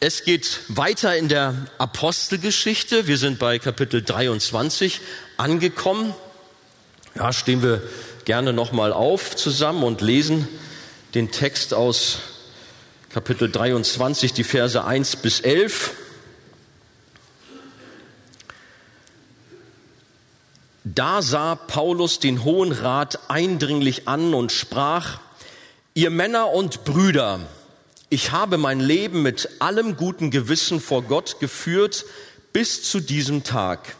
Es geht weiter in der Apostelgeschichte. Wir sind bei Kapitel 23 angekommen. Ja, stehen wir gerne nochmal auf zusammen und lesen den Text aus Kapitel 23, die Verse 1 bis 11. Da sah Paulus den Hohen Rat eindringlich an und sprach, ihr Männer und Brüder, ich habe mein Leben mit allem guten Gewissen vor Gott geführt bis zu diesem Tag.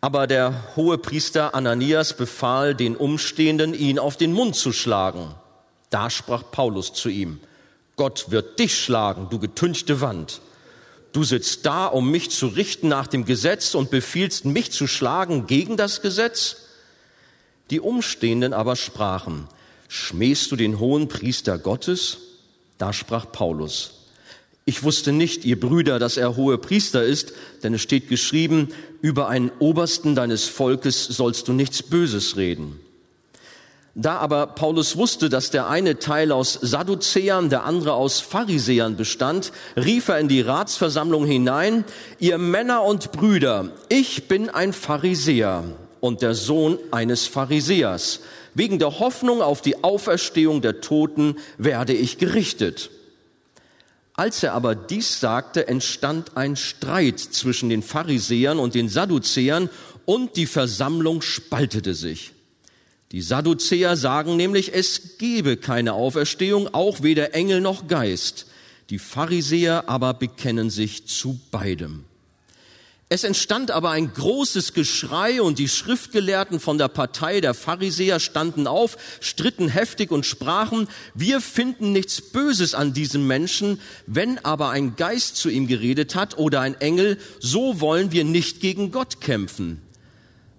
Aber der hohe Priester Ananias befahl den Umstehenden, ihn auf den Mund zu schlagen. Da sprach Paulus zu ihm, Gott wird dich schlagen, du getünchte Wand. Du sitzt da, um mich zu richten nach dem Gesetz und befiehlst mich zu schlagen gegen das Gesetz? Die Umstehenden aber sprachen, schmähst du den hohen Priester Gottes? Da sprach Paulus, ich wusste nicht, ihr Brüder, dass er hohe Priester ist, denn es steht geschrieben, über einen Obersten deines Volkes sollst du nichts Böses reden. Da aber Paulus wusste, dass der eine Teil aus Sadduzäern, der andere aus Pharisäern bestand, rief er in die Ratsversammlung hinein, ihr Männer und Brüder, ich bin ein Pharisäer und der Sohn eines Pharisäers. Wegen der Hoffnung auf die Auferstehung der Toten werde ich gerichtet. Als er aber dies sagte, entstand ein Streit zwischen den Pharisäern und den Sadduzäern und die Versammlung spaltete sich. Die Sadduzäer sagen nämlich, es gebe keine Auferstehung, auch weder Engel noch Geist. Die Pharisäer aber bekennen sich zu beidem. Es entstand aber ein großes Geschrei und die Schriftgelehrten von der Partei der Pharisäer standen auf, stritten heftig und sprachen, wir finden nichts Böses an diesem Menschen, wenn aber ein Geist zu ihm geredet hat oder ein Engel, so wollen wir nicht gegen Gott kämpfen.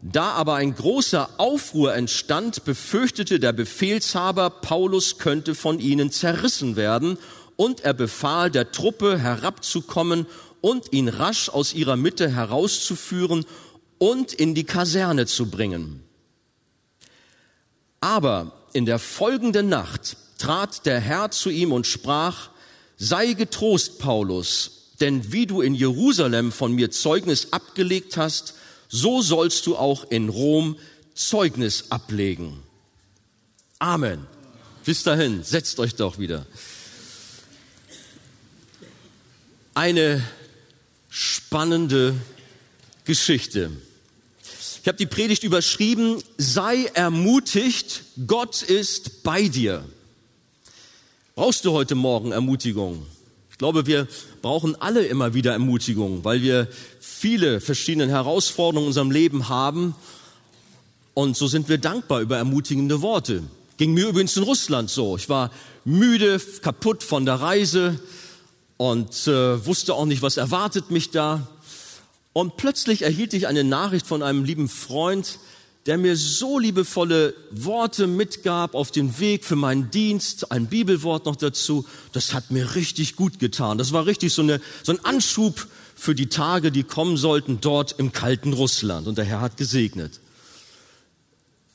Da aber ein großer Aufruhr entstand, befürchtete der Befehlshaber, Paulus könnte von ihnen zerrissen werden, und er befahl der Truppe herabzukommen und ihn rasch aus ihrer Mitte herauszuführen und in die Kaserne zu bringen. Aber in der folgenden Nacht trat der Herr zu ihm und sprach, sei getrost, Paulus, denn wie du in Jerusalem von mir Zeugnis abgelegt hast, so sollst du auch in Rom Zeugnis ablegen. Amen. Bis dahin, setzt euch doch wieder. Eine spannende Geschichte. Ich habe die Predigt überschrieben, sei ermutigt, Gott ist bei dir. Brauchst du heute Morgen Ermutigung? Ich glaube, wir brauchen alle immer wieder Ermutigung, weil wir viele verschiedene Herausforderungen in unserem Leben haben. Und so sind wir dankbar über ermutigende Worte. Ging mir übrigens in Russland so. Ich war müde, kaputt von der Reise, und äh, wusste auch nicht, was erwartet mich da. Und plötzlich erhielt ich eine Nachricht von einem lieben Freund, der mir so liebevolle Worte mitgab auf den Weg für meinen Dienst, ein Bibelwort noch dazu. Das hat mir richtig gut getan. Das war richtig so, eine, so ein Anschub für die Tage, die kommen sollten dort im kalten Russland. Und der Herr hat gesegnet.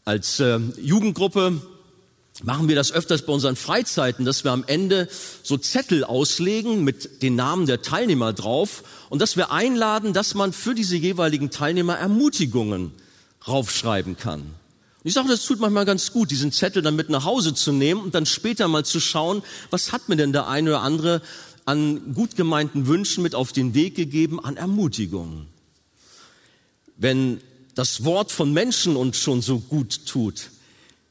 Als äh, Jugendgruppe machen wir das öfters bei unseren Freizeiten, dass wir am Ende so Zettel auslegen mit den Namen der Teilnehmer drauf und dass wir einladen, dass man für diese jeweiligen Teilnehmer Ermutigungen raufschreiben kann. Und ich sage, das tut manchmal ganz gut, diesen Zettel dann mit nach Hause zu nehmen und dann später mal zu schauen, was hat mir denn der eine oder andere an gut gemeinten Wünschen mit auf den Weg gegeben, an Ermutigungen. Wenn das Wort von Menschen uns schon so gut tut,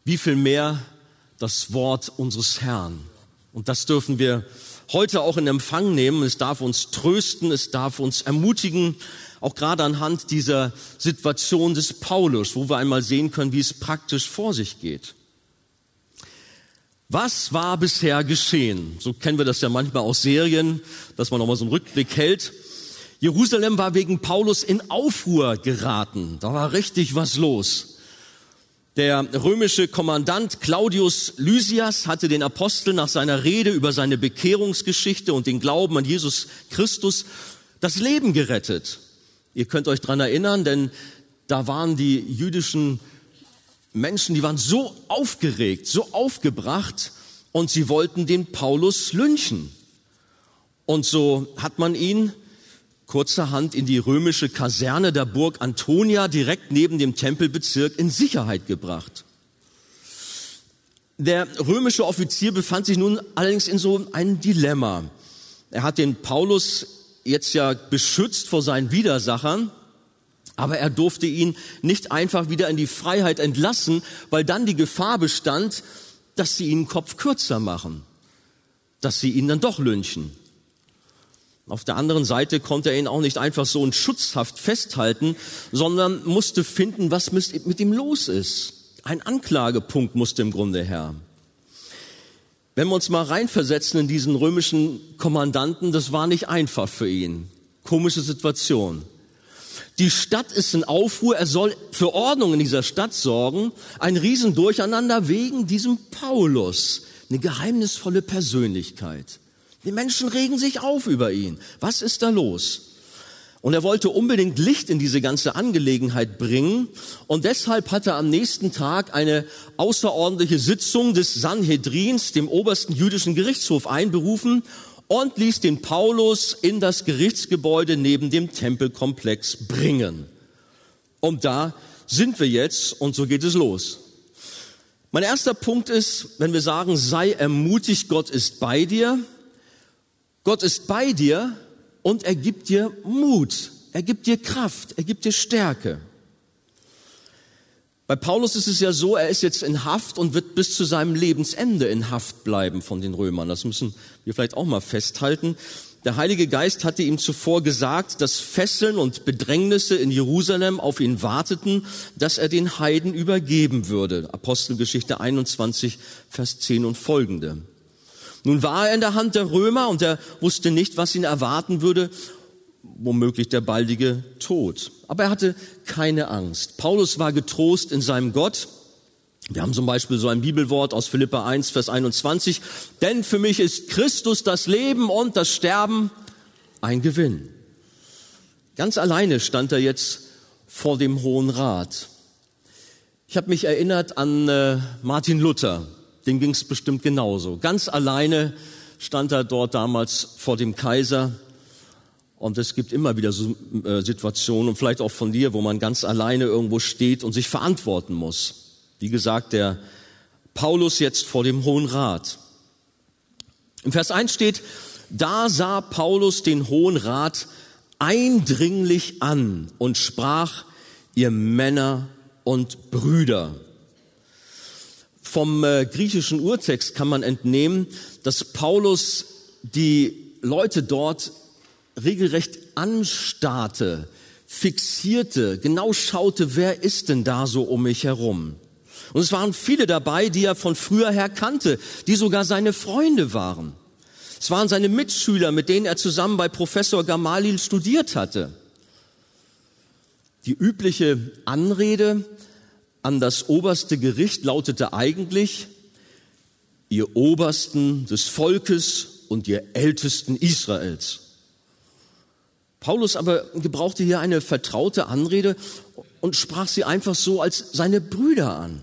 wie viel mehr das Wort unseres Herrn. Und das dürfen wir heute auch in Empfang nehmen. Es darf uns trösten, es darf uns ermutigen, auch gerade anhand dieser Situation des Paulus, wo wir einmal sehen können, wie es praktisch vor sich geht. Was war bisher geschehen? So kennen wir das ja manchmal aus Serien, dass man nochmal so einen Rückblick hält. Jerusalem war wegen Paulus in Aufruhr geraten. Da war richtig was los. Der römische Kommandant Claudius Lysias hatte den Apostel nach seiner Rede über seine Bekehrungsgeschichte und den Glauben an Jesus Christus das Leben gerettet. Ihr könnt euch dran erinnern, denn da waren die jüdischen Menschen, die waren so aufgeregt, so aufgebracht und sie wollten den Paulus lynchen. Und so hat man ihn kurzerhand in die römische Kaserne der Burg Antonia direkt neben dem Tempelbezirk in Sicherheit gebracht. Der römische Offizier befand sich nun allerdings in so einem Dilemma. Er hat den Paulus jetzt ja beschützt vor seinen Widersachern, aber er durfte ihn nicht einfach wieder in die Freiheit entlassen, weil dann die Gefahr bestand, dass sie ihn Kopf kürzer machen, dass sie ihn dann doch lynchen. Auf der anderen Seite konnte er ihn auch nicht einfach so in Schutzhaft festhalten, sondern musste finden, was mit ihm los ist. Ein Anklagepunkt musste im Grunde her. Wenn wir uns mal reinversetzen in diesen römischen Kommandanten, das war nicht einfach für ihn. Komische Situation. Die Stadt ist in Aufruhr, er soll für Ordnung in dieser Stadt sorgen. Ein Riesendurcheinander wegen diesem Paulus, eine geheimnisvolle Persönlichkeit. Die Menschen regen sich auf über ihn. Was ist da los? Und er wollte unbedingt Licht in diese ganze Angelegenheit bringen. Und deshalb hat er am nächsten Tag eine außerordentliche Sitzung des Sanhedrins, dem obersten jüdischen Gerichtshof, einberufen und ließ den Paulus in das Gerichtsgebäude neben dem Tempelkomplex bringen. Und da sind wir jetzt und so geht es los. Mein erster Punkt ist, wenn wir sagen, sei ermutigt, Gott ist bei dir, Gott ist bei dir und er gibt dir Mut, er gibt dir Kraft, er gibt dir Stärke. Bei Paulus ist es ja so, er ist jetzt in Haft und wird bis zu seinem Lebensende in Haft bleiben von den Römern. Das müssen wir vielleicht auch mal festhalten. Der Heilige Geist hatte ihm zuvor gesagt, dass Fesseln und Bedrängnisse in Jerusalem auf ihn warteten, dass er den Heiden übergeben würde. Apostelgeschichte 21, Vers 10 und folgende. Nun war er in der Hand der Römer und er wusste nicht, was ihn erwarten würde, womöglich der baldige Tod. Aber er hatte keine Angst. Paulus war getrost in seinem Gott. Wir haben zum Beispiel so ein Bibelwort aus Philippa 1, Vers 21. Denn für mich ist Christus das Leben und das Sterben ein Gewinn. Ganz alleine stand er jetzt vor dem Hohen Rat. Ich habe mich erinnert an äh, Martin Luther, dem ging es bestimmt genauso. Ganz alleine stand er dort damals vor dem Kaiser. Und es gibt immer wieder so äh, Situationen, und vielleicht auch von dir, wo man ganz alleine irgendwo steht und sich verantworten muss. Wie gesagt, der Paulus jetzt vor dem Hohen Rat. Im Vers 1 steht, da sah Paulus den Hohen Rat eindringlich an und sprach, ihr Männer und Brüder. Vom äh, griechischen Urtext kann man entnehmen, dass Paulus die Leute dort regelrecht anstarrte, fixierte, genau schaute, wer ist denn da so um mich herum. Und es waren viele dabei, die er von früher her kannte, die sogar seine Freunde waren. Es waren seine Mitschüler, mit denen er zusammen bei Professor Gamaliel studiert hatte. Die übliche Anrede an das oberste Gericht lautete eigentlich, ihr Obersten des Volkes und ihr Ältesten Israels. Paulus aber gebrauchte hier eine vertraute Anrede und sprach sie einfach so als seine Brüder an.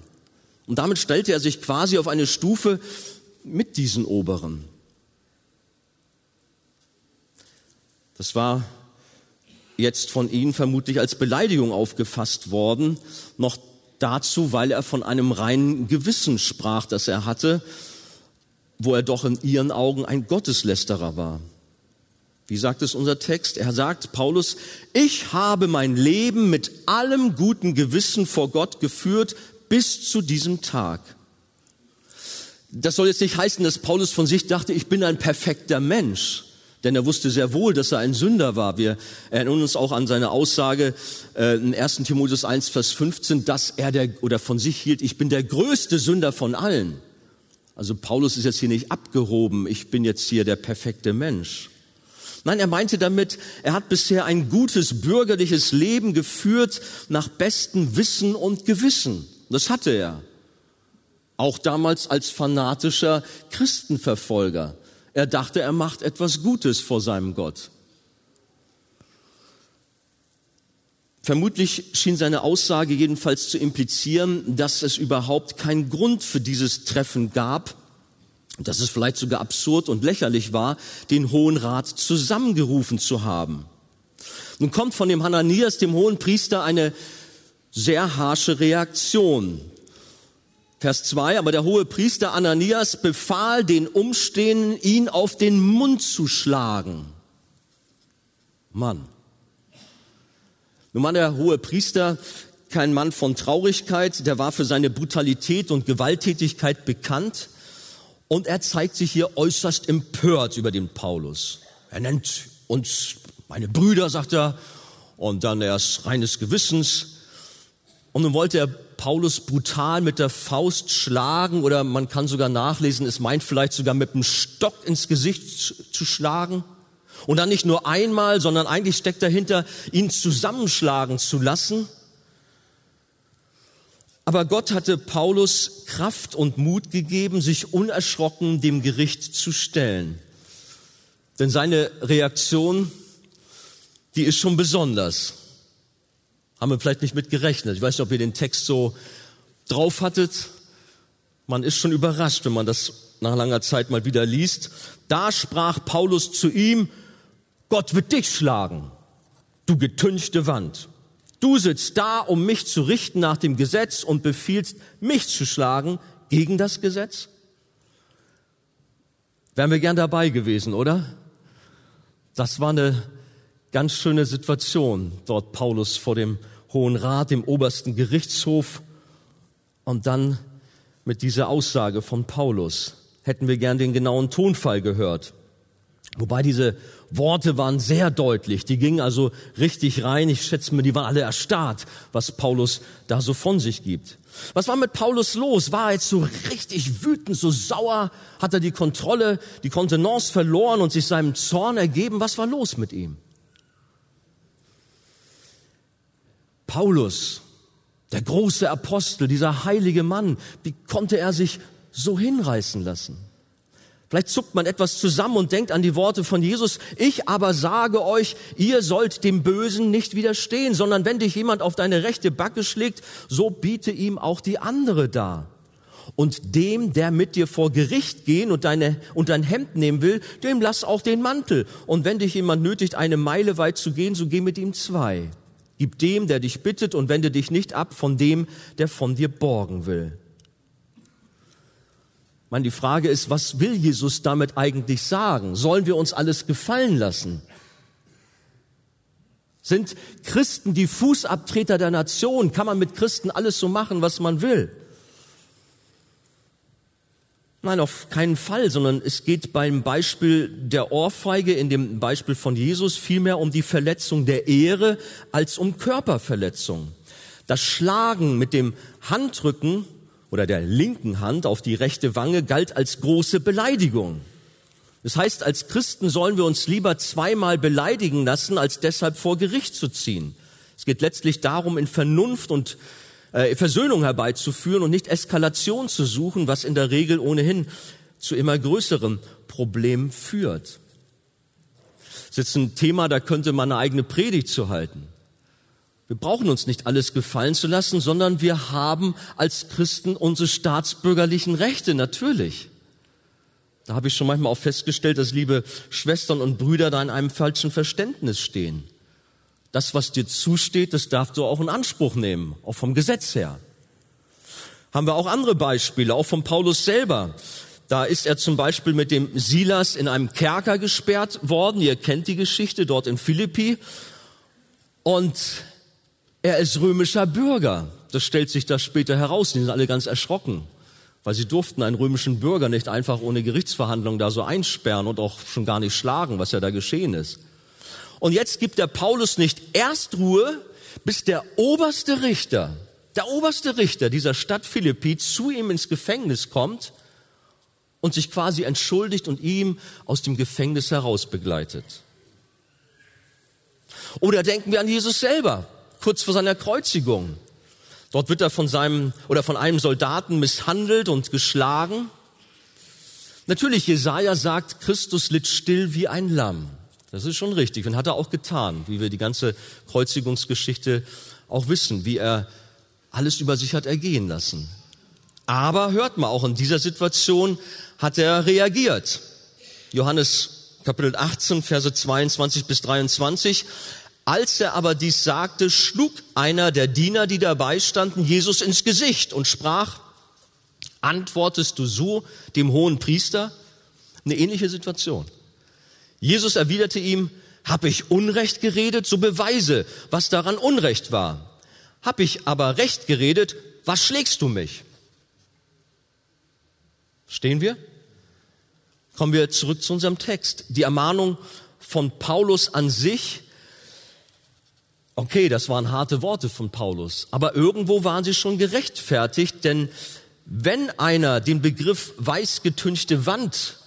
Und damit stellte er sich quasi auf eine Stufe mit diesen Oberen. Das war jetzt von ihnen vermutlich als Beleidigung aufgefasst worden, noch dazu, weil er von einem reinen Gewissen sprach, das er hatte, wo er doch in ihren Augen ein Gotteslästerer war. Wie sagt es unser Text? Er sagt, Paulus, ich habe mein Leben mit allem guten Gewissen vor Gott geführt bis zu diesem Tag. Das soll jetzt nicht heißen, dass Paulus von sich dachte, ich bin ein perfekter Mensch. Denn er wusste sehr wohl, dass er ein Sünder war. Wir erinnern uns auch an seine Aussage äh, in 1. Timotheus 1, Vers 15, dass er der, oder von sich hielt, ich bin der größte Sünder von allen. Also Paulus ist jetzt hier nicht abgehoben, ich bin jetzt hier der perfekte Mensch. Nein, er meinte damit, er hat bisher ein gutes bürgerliches Leben geführt nach bestem Wissen und Gewissen. Das hatte er. Auch damals als fanatischer Christenverfolger. Er dachte, er macht etwas Gutes vor seinem Gott. Vermutlich schien seine Aussage jedenfalls zu implizieren, dass es überhaupt keinen Grund für dieses Treffen gab, dass es vielleicht sogar absurd und lächerlich war, den Hohen Rat zusammengerufen zu haben. Nun kommt von dem Hananias, dem hohen Priester, eine sehr harsche Reaktion. Vers 2, aber der hohe Priester Ananias befahl den Umstehenden, ihn auf den Mund zu schlagen. Mann. Nun war der hohe Priester kein Mann von Traurigkeit, der war für seine Brutalität und Gewalttätigkeit bekannt und er zeigt sich hier äußerst empört über den Paulus. Er nennt uns meine Brüder, sagt er, und dann erst reines Gewissens. Und nun wollte er Paulus brutal mit der Faust schlagen oder man kann sogar nachlesen, es meint vielleicht sogar mit dem Stock ins Gesicht zu schlagen. Und dann nicht nur einmal, sondern eigentlich steckt dahinter, ihn zusammenschlagen zu lassen. Aber Gott hatte Paulus Kraft und Mut gegeben, sich unerschrocken dem Gericht zu stellen. Denn seine Reaktion, die ist schon besonders. Haben wir vielleicht nicht mit gerechnet. Ich weiß nicht, ob ihr den Text so drauf hattet. Man ist schon überrascht, wenn man das nach langer Zeit mal wieder liest. Da sprach Paulus zu ihm, Gott wird dich schlagen, du getünchte Wand. Du sitzt da, um mich zu richten nach dem Gesetz und befiehlst, mich zu schlagen gegen das Gesetz? Wären wir gern dabei gewesen, oder? Das war eine ganz schöne Situation dort Paulus vor dem Hohen Rat, dem obersten Gerichtshof und dann mit dieser Aussage von Paulus hätten wir gern den genauen Tonfall gehört. Wobei diese Worte waren sehr deutlich, die gingen also richtig rein. Ich schätze mir, die waren alle erstarrt, was Paulus da so von sich gibt. Was war mit Paulus los? War er jetzt so richtig wütend, so sauer? Hat er die Kontrolle, die Kontenance verloren und sich seinem Zorn ergeben? Was war los mit ihm? Paulus, der große Apostel, dieser heilige Mann, wie konnte er sich so hinreißen lassen? Vielleicht zuckt man etwas zusammen und denkt an die Worte von Jesus. Ich aber sage euch, ihr sollt dem Bösen nicht widerstehen, sondern wenn dich jemand auf deine rechte Backe schlägt, so biete ihm auch die andere dar. Und dem, der mit dir vor Gericht gehen und, deine, und dein Hemd nehmen will, dem lass auch den Mantel. Und wenn dich jemand nötigt, eine Meile weit zu gehen, so geh mit ihm zwei. Gib dem, der dich bittet, und wende dich nicht ab von dem, der von dir borgen will. Man, die Frage ist, was will Jesus damit eigentlich sagen? Sollen wir uns alles gefallen lassen? Sind Christen die Fußabtreter der Nation? Kann man mit Christen alles so machen, was man will? Nein, auf keinen Fall, sondern es geht beim Beispiel der Ohrfeige, in dem Beispiel von Jesus, vielmehr um die Verletzung der Ehre als um Körperverletzung. Das Schlagen mit dem Handrücken oder der linken Hand auf die rechte Wange galt als große Beleidigung. Das heißt, als Christen sollen wir uns lieber zweimal beleidigen lassen, als deshalb vor Gericht zu ziehen. Es geht letztlich darum, in Vernunft und äh, Versöhnung herbeizuführen und nicht Eskalation zu suchen, was in der Regel ohnehin zu immer größeren Problemen führt. Das ist jetzt ein Thema, da könnte man eine eigene Predigt zu halten. Wir brauchen uns nicht alles gefallen zu lassen, sondern wir haben als Christen unsere staatsbürgerlichen Rechte, natürlich. Da habe ich schon manchmal auch festgestellt, dass liebe Schwestern und Brüder da in einem falschen Verständnis stehen. Das, was dir zusteht, das darfst du auch in Anspruch nehmen, auch vom Gesetz her. Haben wir auch andere Beispiele, auch von Paulus selber. Da ist er zum Beispiel mit dem Silas in einem Kerker gesperrt worden. Ihr kennt die Geschichte dort in Philippi. Und er ist römischer Bürger. Das stellt sich da später heraus. Die sind alle ganz erschrocken, weil sie durften einen römischen Bürger nicht einfach ohne Gerichtsverhandlung da so einsperren und auch schon gar nicht schlagen, was ja da geschehen ist. Und jetzt gibt der Paulus nicht erst Ruhe, bis der oberste Richter, der oberste Richter dieser Stadt Philippi zu ihm ins Gefängnis kommt und sich quasi entschuldigt und ihm aus dem Gefängnis heraus begleitet. Oder denken wir an Jesus selber kurz vor seiner Kreuzigung. Dort wird er von seinem oder von einem Soldaten misshandelt und geschlagen. Natürlich, Jesaja sagt, Christus litt still wie ein Lamm. Das ist schon richtig und hat er auch getan, wie wir die ganze Kreuzigungsgeschichte auch wissen, wie er alles über sich hat ergehen lassen. Aber hört mal, auch in dieser Situation hat er reagiert. Johannes Kapitel 18, Verse 22 bis 23. Als er aber dies sagte, schlug einer der Diener, die dabei standen, Jesus ins Gesicht und sprach, antwortest du so dem hohen Priester? Eine ähnliche Situation. Jesus erwiderte ihm, habe ich Unrecht geredet, so beweise, was daran Unrecht war. Hab ich aber Recht geredet, was schlägst du mich? Stehen wir? Kommen wir zurück zu unserem Text. Die Ermahnung von Paulus an sich, okay, das waren harte Worte von Paulus, aber irgendwo waren sie schon gerechtfertigt, denn wenn einer den Begriff weißgetünchte Wand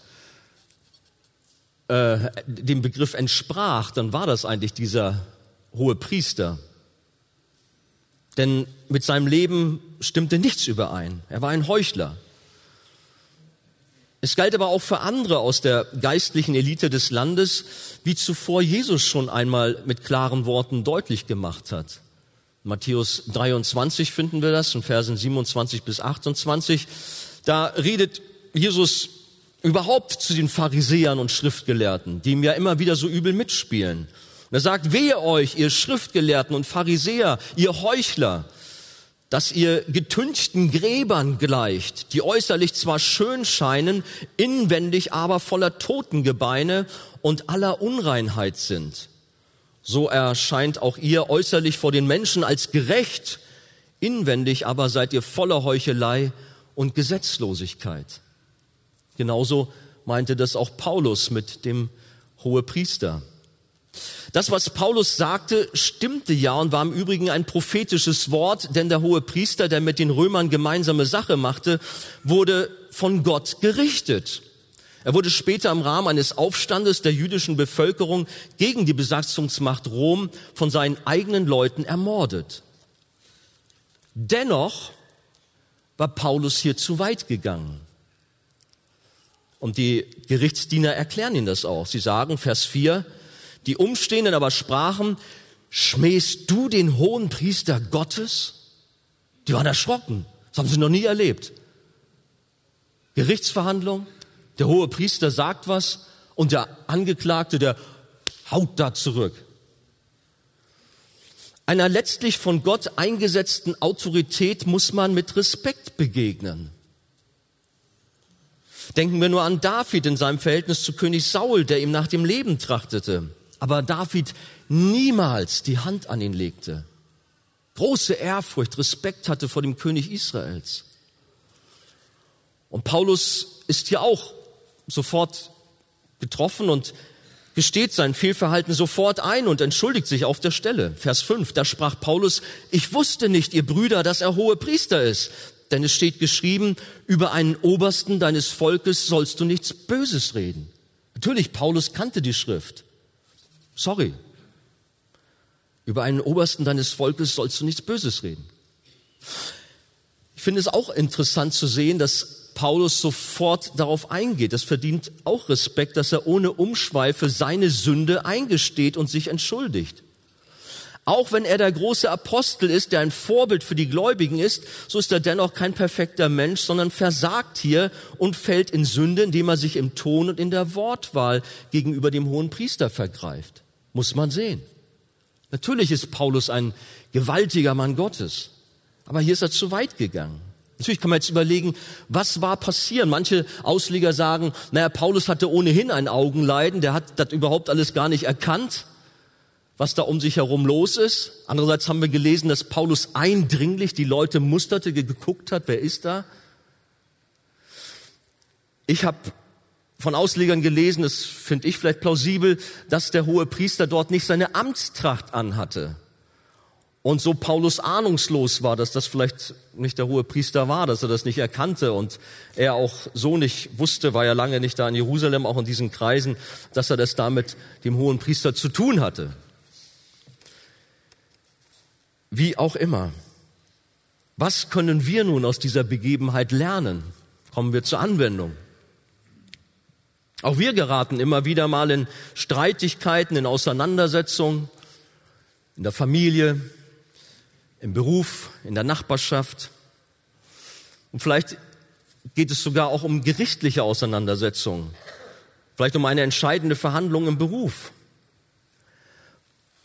äh, dem Begriff entsprach, dann war das eigentlich dieser hohe Priester. Denn mit seinem Leben stimmte nichts überein. Er war ein Heuchler. Es galt aber auch für andere aus der geistlichen Elite des Landes, wie zuvor Jesus schon einmal mit klaren Worten deutlich gemacht hat. Matthäus 23 finden wir das in Versen 27 bis 28. Da redet Jesus überhaupt zu den Pharisäern und Schriftgelehrten, die ihm ja immer wieder so übel mitspielen. Und er sagt, wehe euch, ihr Schriftgelehrten und Pharisäer, ihr Heuchler, dass ihr getünchten Gräbern gleicht, die äußerlich zwar schön scheinen, inwendig aber voller Totengebeine und aller Unreinheit sind. So erscheint auch ihr äußerlich vor den Menschen als gerecht, inwendig aber seid ihr voller Heuchelei und Gesetzlosigkeit. Genauso meinte das auch Paulus mit dem Hohepriester. Das, was Paulus sagte, stimmte ja und war im Übrigen ein prophetisches Wort, denn der hohe Priester, der mit den Römern gemeinsame Sache machte, wurde von Gott gerichtet. Er wurde später im Rahmen eines Aufstandes der jüdischen Bevölkerung gegen die Besatzungsmacht Rom von seinen eigenen Leuten ermordet. Dennoch war Paulus hier zu weit gegangen. Und die Gerichtsdiener erklären ihn das auch. Sie sagen, Vers 4, die Umstehenden aber sprachen, schmähst du den hohen Priester Gottes? Die waren erschrocken. Das haben sie noch nie erlebt. Gerichtsverhandlung, der hohe Priester sagt was und der Angeklagte, der haut da zurück. Einer letztlich von Gott eingesetzten Autorität muss man mit Respekt begegnen. Denken wir nur an David in seinem Verhältnis zu König Saul, der ihm nach dem Leben trachtete. Aber David niemals die Hand an ihn legte. Große Ehrfurcht, Respekt hatte vor dem König Israels. Und Paulus ist hier auch sofort getroffen und gesteht sein Fehlverhalten sofort ein und entschuldigt sich auf der Stelle. Vers 5, da sprach Paulus, ich wusste nicht, ihr Brüder, dass er hohe Priester ist. Denn es steht geschrieben, über einen Obersten deines Volkes sollst du nichts Böses reden. Natürlich, Paulus kannte die Schrift. Sorry. Über einen Obersten deines Volkes sollst du nichts Böses reden. Ich finde es auch interessant zu sehen, dass Paulus sofort darauf eingeht. Das verdient auch Respekt, dass er ohne Umschweife seine Sünde eingesteht und sich entschuldigt. Auch wenn er der große Apostel ist, der ein Vorbild für die Gläubigen ist, so ist er dennoch kein perfekter Mensch, sondern versagt hier und fällt in Sünde, indem er sich im Ton und in der Wortwahl gegenüber dem hohen Priester vergreift. Muss man sehen. Natürlich ist Paulus ein gewaltiger Mann Gottes, aber hier ist er zu weit gegangen. Natürlich kann man jetzt überlegen, was war passieren? Manche Ausleger sagen, naja, Paulus hatte ohnehin ein Augenleiden, der hat das überhaupt alles gar nicht erkannt was da um sich herum los ist. Andererseits haben wir gelesen, dass Paulus eindringlich die Leute musterte, geguckt hat, wer ist da? Ich habe von Auslegern gelesen, das finde ich vielleicht plausibel, dass der hohe Priester dort nicht seine Amtstracht anhatte. Und so Paulus ahnungslos war, dass das vielleicht nicht der hohe Priester war, dass er das nicht erkannte und er auch so nicht wusste, war ja lange nicht da in Jerusalem, auch in diesen Kreisen, dass er das damit dem hohen Priester zu tun hatte. Wie auch immer. Was können wir nun aus dieser Begebenheit lernen? Kommen wir zur Anwendung. Auch wir geraten immer wieder mal in Streitigkeiten, in Auseinandersetzungen, in der Familie, im Beruf, in der Nachbarschaft. Und vielleicht geht es sogar auch um gerichtliche Auseinandersetzungen, vielleicht um eine entscheidende Verhandlung im Beruf.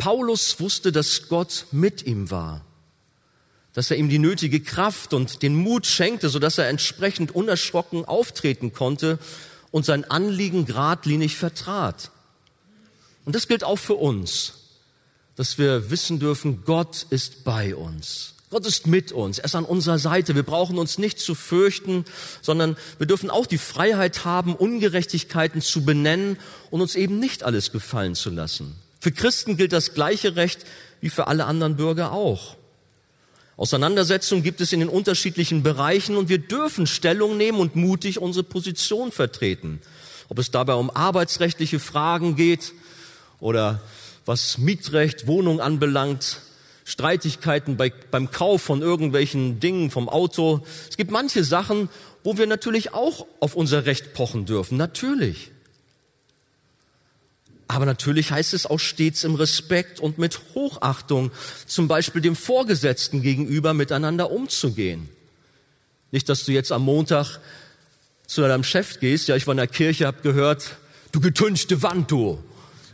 Paulus wusste, dass Gott mit ihm war, dass er ihm die nötige Kraft und den Mut schenkte, sodass er entsprechend unerschrocken auftreten konnte und sein Anliegen geradlinig vertrat. Und das gilt auch für uns, dass wir wissen dürfen, Gott ist bei uns. Gott ist mit uns, er ist an unserer Seite. Wir brauchen uns nicht zu fürchten, sondern wir dürfen auch die Freiheit haben, Ungerechtigkeiten zu benennen und uns eben nicht alles gefallen zu lassen. Für Christen gilt das gleiche Recht wie für alle anderen Bürger auch. Auseinandersetzungen gibt es in den unterschiedlichen Bereichen und wir dürfen Stellung nehmen und mutig unsere Position vertreten. Ob es dabei um arbeitsrechtliche Fragen geht oder was Mietrecht, Wohnung anbelangt, Streitigkeiten bei, beim Kauf von irgendwelchen Dingen vom Auto. Es gibt manche Sachen, wo wir natürlich auch auf unser Recht pochen dürfen. Natürlich. Aber natürlich heißt es auch stets im Respekt und mit Hochachtung, zum Beispiel dem Vorgesetzten gegenüber miteinander umzugehen. Nicht, dass du jetzt am Montag zu deinem Chef gehst, ja, ich war in der Kirche, hab gehört, du getünchte Wand, du.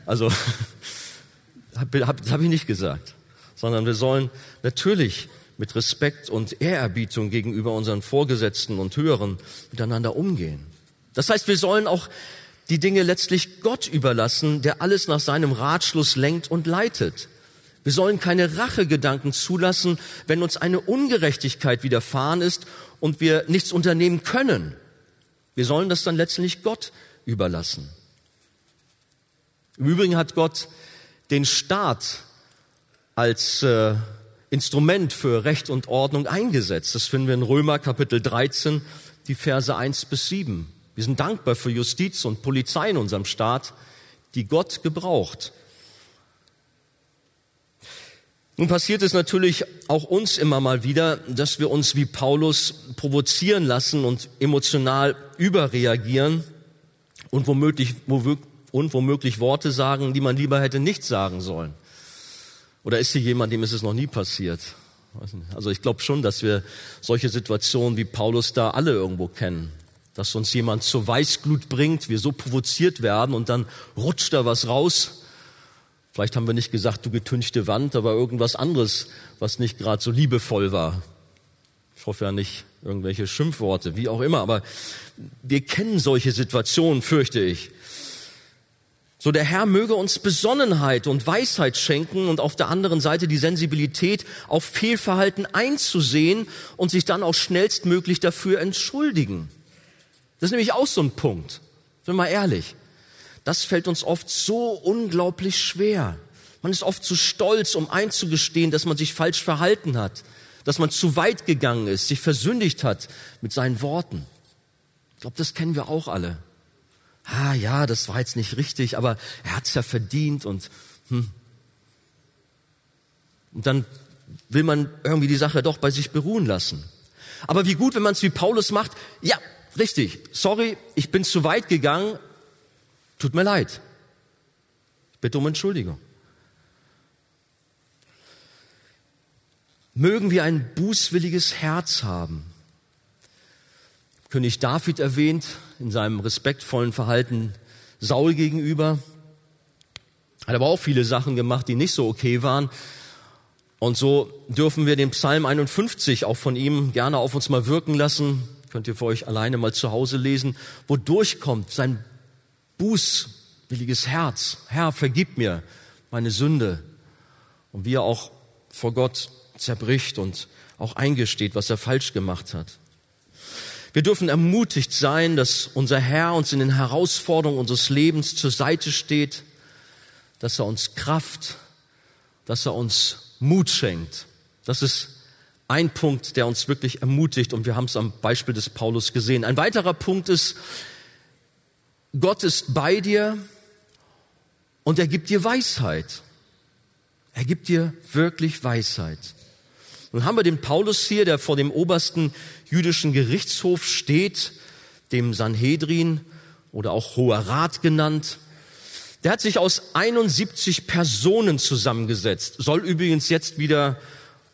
Also, hab, hab, das habe ich nicht gesagt, sondern wir sollen natürlich mit Respekt und Ehrerbietung gegenüber unseren Vorgesetzten und Höheren miteinander umgehen. Das heißt, wir sollen auch die Dinge letztlich Gott überlassen, der alles nach seinem Ratschluss lenkt und leitet. Wir sollen keine Rachegedanken zulassen, wenn uns eine Ungerechtigkeit widerfahren ist und wir nichts unternehmen können. Wir sollen das dann letztlich Gott überlassen. Im Übrigen hat Gott den Staat als äh, Instrument für Recht und Ordnung eingesetzt. Das finden wir in Römer Kapitel 13, die Verse 1 bis 7. Wir sind dankbar für Justiz und Polizei in unserem Staat, die Gott gebraucht. Nun passiert es natürlich auch uns immer mal wieder, dass wir uns wie Paulus provozieren lassen und emotional überreagieren und womöglich, und womöglich Worte sagen, die man lieber hätte nicht sagen sollen. Oder ist hier jemand, dem ist es noch nie passiert? Also ich glaube schon, dass wir solche Situationen wie Paulus da alle irgendwo kennen dass uns jemand zur Weißglut bringt, wir so provoziert werden und dann rutscht da was raus. Vielleicht haben wir nicht gesagt, du getünchte Wand, aber irgendwas anderes, was nicht gerade so liebevoll war. Ich hoffe ja nicht irgendwelche Schimpfworte, wie auch immer, aber wir kennen solche Situationen, fürchte ich. So der Herr möge uns Besonnenheit und Weisheit schenken und auf der anderen Seite die Sensibilität, auf Fehlverhalten einzusehen und sich dann auch schnellstmöglich dafür entschuldigen. Das ist nämlich auch so ein Punkt. Sind wir mal ehrlich. Das fällt uns oft so unglaublich schwer. Man ist oft zu stolz, um einzugestehen, dass man sich falsch verhalten hat, dass man zu weit gegangen ist, sich versündigt hat mit seinen Worten. Ich glaube, das kennen wir auch alle. Ah ja, das war jetzt nicht richtig, aber er hat's ja verdient und hm. Und dann will man irgendwie die Sache doch bei sich beruhen lassen. Aber wie gut, wenn man es wie Paulus macht, ja, richtig, sorry, ich bin zu weit gegangen, tut mir leid. Ich bitte um Entschuldigung. Mögen wir ein bußwilliges Herz haben. König David erwähnt in seinem respektvollen Verhalten Saul gegenüber. Hat aber auch viele Sachen gemacht, die nicht so okay waren. Und so dürfen wir den Psalm 51 auch von ihm gerne auf uns mal wirken lassen. Könnt ihr für euch alleine mal zu Hause lesen, wodurch kommt sein bußwilliges Herz. Herr, vergib mir meine Sünde. Und wie er auch vor Gott zerbricht und auch eingesteht, was er falsch gemacht hat. Wir dürfen ermutigt sein, dass unser Herr uns in den Herausforderungen unseres Lebens zur Seite steht, dass er uns Kraft, dass er uns Mut schenkt. Das ist ein Punkt, der uns wirklich ermutigt und wir haben es am Beispiel des Paulus gesehen. Ein weiterer Punkt ist, Gott ist bei dir und er gibt dir Weisheit. Er gibt dir wirklich Weisheit. Nun haben wir den Paulus hier, der vor dem obersten jüdischen Gerichtshof steht, dem Sanhedrin oder auch Hoher Rat genannt. Der hat sich aus 71 Personen zusammengesetzt, soll übrigens jetzt wieder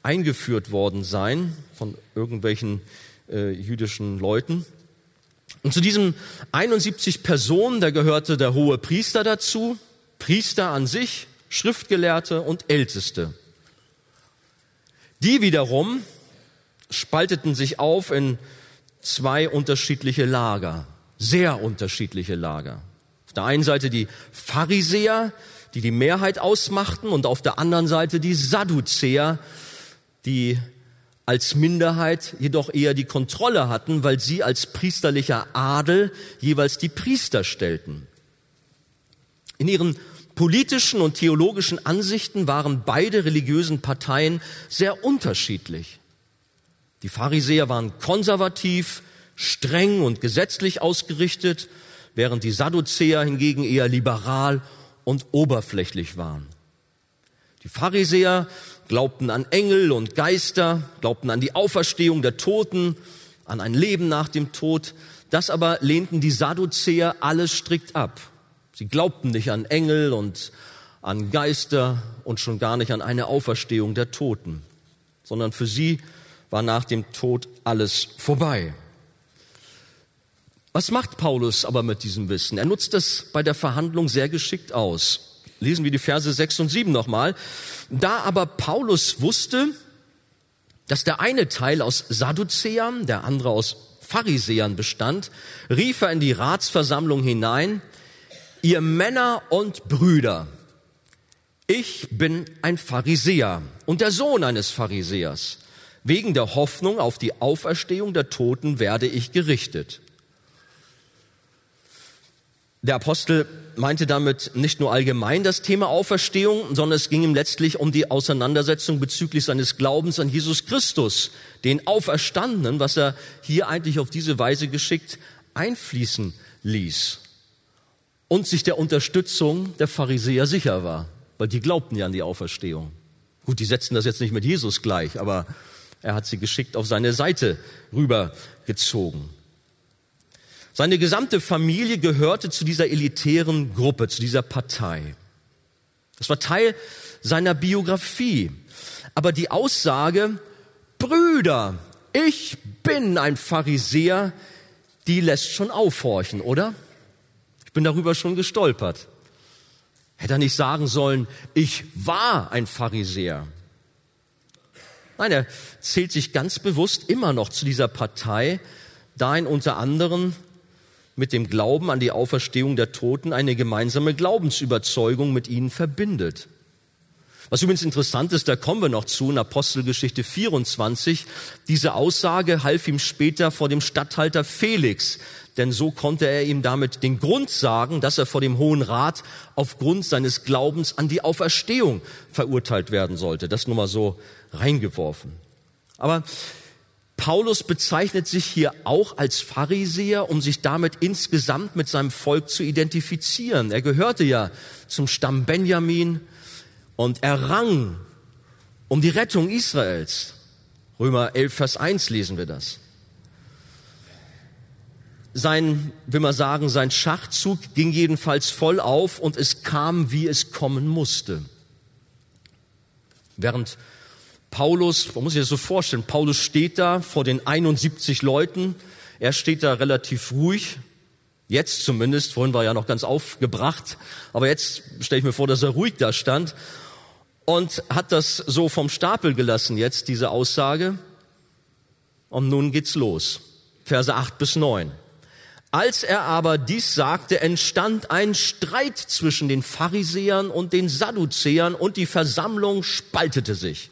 eingeführt worden sein von irgendwelchen äh, jüdischen Leuten. Und zu diesen 71 Personen, da gehörte der hohe Priester dazu, Priester an sich, Schriftgelehrte und Älteste. Die wiederum spalteten sich auf in zwei unterschiedliche Lager, sehr unterschiedliche Lager. Auf der einen Seite die Pharisäer, die die Mehrheit ausmachten, und auf der anderen Seite die Sadduzäer, die als Minderheit jedoch eher die Kontrolle hatten, weil sie als priesterlicher Adel jeweils die Priester stellten. In ihren politischen und theologischen Ansichten waren beide religiösen Parteien sehr unterschiedlich. Die Pharisäer waren konservativ, streng und gesetzlich ausgerichtet, während die Sadduzäer hingegen eher liberal und oberflächlich waren. Die Pharisäer glaubten an Engel und Geister, glaubten an die Auferstehung der Toten, an ein Leben nach dem Tod. Das aber lehnten die Sadduzäer alles strikt ab. Sie glaubten nicht an Engel und an Geister und schon gar nicht an eine Auferstehung der Toten, sondern für sie war nach dem Tod alles vorbei. Was macht Paulus aber mit diesem Wissen? Er nutzt es bei der Verhandlung sehr geschickt aus. Lesen wir die Verse 6 und 7 nochmal. Da aber Paulus wusste, dass der eine Teil aus Sadduzäern, der andere aus Pharisäern bestand, rief er in die Ratsversammlung hinein, ihr Männer und Brüder, ich bin ein Pharisäer und der Sohn eines Pharisäers. Wegen der Hoffnung auf die Auferstehung der Toten werde ich gerichtet. Der Apostel meinte damit nicht nur allgemein das Thema Auferstehung, sondern es ging ihm letztlich um die Auseinandersetzung bezüglich seines Glaubens an Jesus Christus, den Auferstandenen, was er hier eigentlich auf diese Weise geschickt einfließen ließ und sich der Unterstützung der Pharisäer sicher war, weil die glaubten ja an die Auferstehung. Gut, die setzten das jetzt nicht mit Jesus gleich, aber er hat sie geschickt auf seine Seite rübergezogen. Seine gesamte Familie gehörte zu dieser elitären Gruppe, zu dieser Partei. Das war Teil seiner Biografie. Aber die Aussage, Brüder, ich bin ein Pharisäer, die lässt schon aufhorchen, oder? bin darüber schon gestolpert. Hätte er nicht sagen sollen, ich war ein Pharisäer. Nein, er zählt sich ganz bewusst immer noch zu dieser Partei, da ihn unter anderem mit dem Glauben an die Auferstehung der Toten eine gemeinsame Glaubensüberzeugung mit ihnen verbindet. Was übrigens interessant ist, da kommen wir noch zu, in Apostelgeschichte 24, diese Aussage half ihm später vor dem Statthalter Felix, denn so konnte er ihm damit den Grund sagen, dass er vor dem Hohen Rat aufgrund seines Glaubens an die Auferstehung verurteilt werden sollte. Das nur mal so reingeworfen. Aber Paulus bezeichnet sich hier auch als Pharisäer, um sich damit insgesamt mit seinem Volk zu identifizieren. Er gehörte ja zum Stamm Benjamin und er rang um die Rettung Israels. Römer 11, Vers 1 lesen wir das sein, will man sagen, sein Schachzug ging jedenfalls voll auf und es kam, wie es kommen musste. Während Paulus, man muss sich das so vorstellen, Paulus steht da vor den 71 Leuten, er steht da relativ ruhig, jetzt zumindest, vorhin war er ja noch ganz aufgebracht, aber jetzt stelle ich mir vor, dass er ruhig da stand und hat das so vom Stapel gelassen jetzt, diese Aussage. Und nun geht's los. Verse 8 bis 9. Als er aber dies sagte, entstand ein Streit zwischen den Pharisäern und den Sadduzäern und die Versammlung spaltete sich.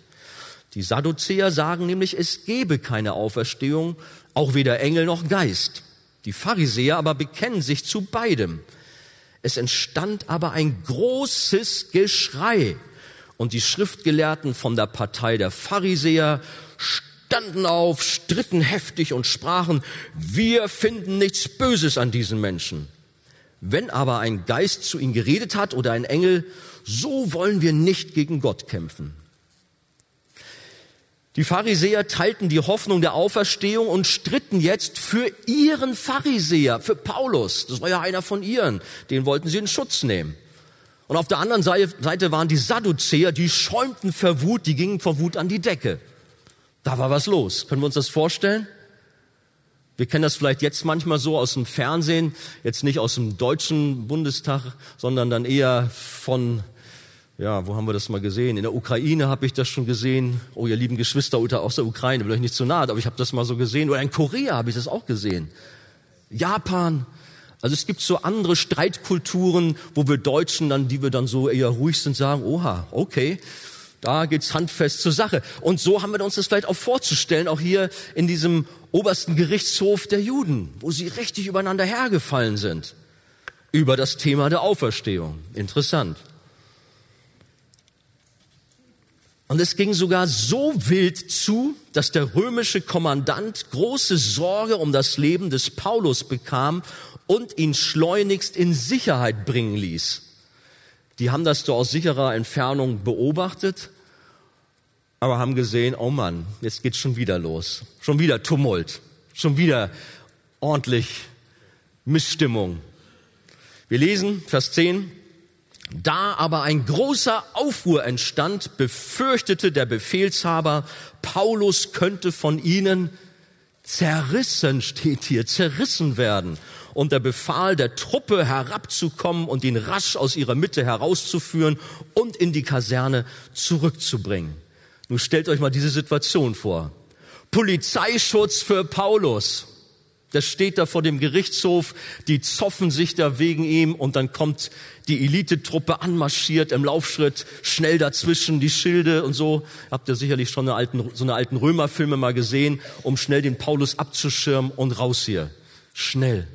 Die Sadduzäer sagen nämlich, es gebe keine Auferstehung, auch weder Engel noch Geist. Die Pharisäer aber bekennen sich zu beidem. Es entstand aber ein großes Geschrei und die Schriftgelehrten von der Partei der Pharisäer standen auf, stritten heftig und sprachen, wir finden nichts Böses an diesen Menschen. Wenn aber ein Geist zu ihnen geredet hat oder ein Engel, so wollen wir nicht gegen Gott kämpfen. Die Pharisäer teilten die Hoffnung der Auferstehung und stritten jetzt für ihren Pharisäer, für Paulus. Das war ja einer von ihren. Den wollten sie in Schutz nehmen. Und auf der anderen Seite waren die Sadduzäer, die schäumten vor Wut, die gingen vor Wut an die Decke. Da war was los. Können wir uns das vorstellen? Wir kennen das vielleicht jetzt manchmal so aus dem Fernsehen, jetzt nicht aus dem deutschen Bundestag, sondern dann eher von, ja, wo haben wir das mal gesehen? In der Ukraine habe ich das schon gesehen. Oh, ihr lieben Geschwister aus der Ukraine, will euch nicht zu nahe, aber ich habe das mal so gesehen. Oder in Korea habe ich das auch gesehen. Japan. Also es gibt so andere Streitkulturen, wo wir Deutschen dann, die wir dann so eher ruhig sind, sagen, oha, okay, da geht's handfest zur Sache. Und so haben wir uns das vielleicht auch vorzustellen, auch hier in diesem obersten Gerichtshof der Juden, wo sie richtig übereinander hergefallen sind. Über das Thema der Auferstehung. Interessant. Und es ging sogar so wild zu, dass der römische Kommandant große Sorge um das Leben des Paulus bekam und ihn schleunigst in Sicherheit bringen ließ. Die haben das so aus sicherer Entfernung beobachtet aber haben gesehen, oh Mann, jetzt geht's schon wieder los. Schon wieder Tumult. Schon wieder ordentlich Missstimmung. Wir lesen Vers 10. Da aber ein großer Aufruhr entstand, befürchtete der Befehlshaber, Paulus könnte von ihnen zerrissen, steht hier, zerrissen werden. Und er befahl der Truppe herabzukommen und ihn rasch aus ihrer Mitte herauszuführen und in die Kaserne zurückzubringen. Nun stellt euch mal diese Situation vor. Polizeischutz für Paulus. Der steht da vor dem Gerichtshof, die zoffen sich da wegen ihm und dann kommt die Elitetruppe anmarschiert im Laufschritt, schnell dazwischen, die Schilde und so. Habt ihr sicherlich schon eine alten, so eine alten Römerfilme mal gesehen, um schnell den Paulus abzuschirmen und raus hier. Schnell.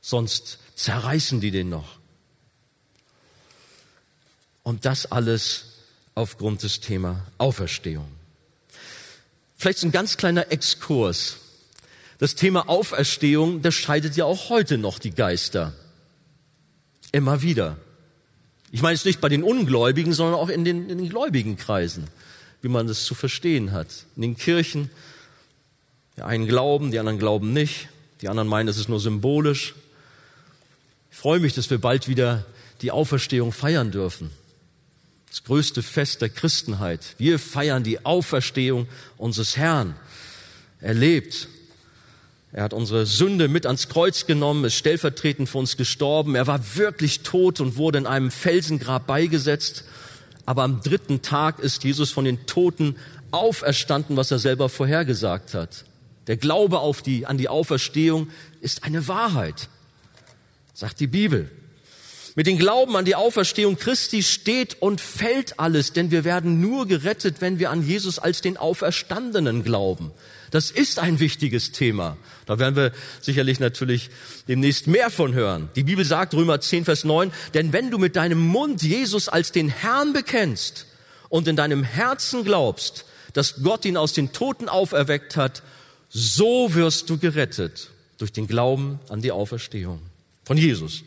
Sonst zerreißen die den noch. Und das alles aufgrund des Thema Auferstehung. Vielleicht ein ganz kleiner Exkurs. Das Thema Auferstehung, das scheidet ja auch heute noch die Geister. Immer wieder. Ich meine es nicht bei den Ungläubigen, sondern auch in den, in den gläubigen Kreisen, wie man das zu verstehen hat. In den Kirchen, die einen glauben, die anderen glauben nicht, die anderen meinen, es ist nur symbolisch. Ich freue mich, dass wir bald wieder die Auferstehung feiern dürfen das größte Fest der Christenheit. Wir feiern die Auferstehung unseres Herrn. Er lebt. Er hat unsere Sünde mit ans Kreuz genommen, ist stellvertretend für uns gestorben. Er war wirklich tot und wurde in einem Felsengrab beigesetzt. Aber am dritten Tag ist Jesus von den Toten auferstanden, was er selber vorhergesagt hat. Der Glaube auf die, an die Auferstehung ist eine Wahrheit, sagt die Bibel. Mit dem Glauben an die Auferstehung Christi steht und fällt alles, denn wir werden nur gerettet, wenn wir an Jesus als den Auferstandenen glauben. Das ist ein wichtiges Thema. Da werden wir sicherlich natürlich demnächst mehr von hören. Die Bibel sagt, Römer 10, Vers 9, denn wenn du mit deinem Mund Jesus als den Herrn bekennst und in deinem Herzen glaubst, dass Gott ihn aus den Toten auferweckt hat, so wirst du gerettet durch den Glauben an die Auferstehung von Jesus.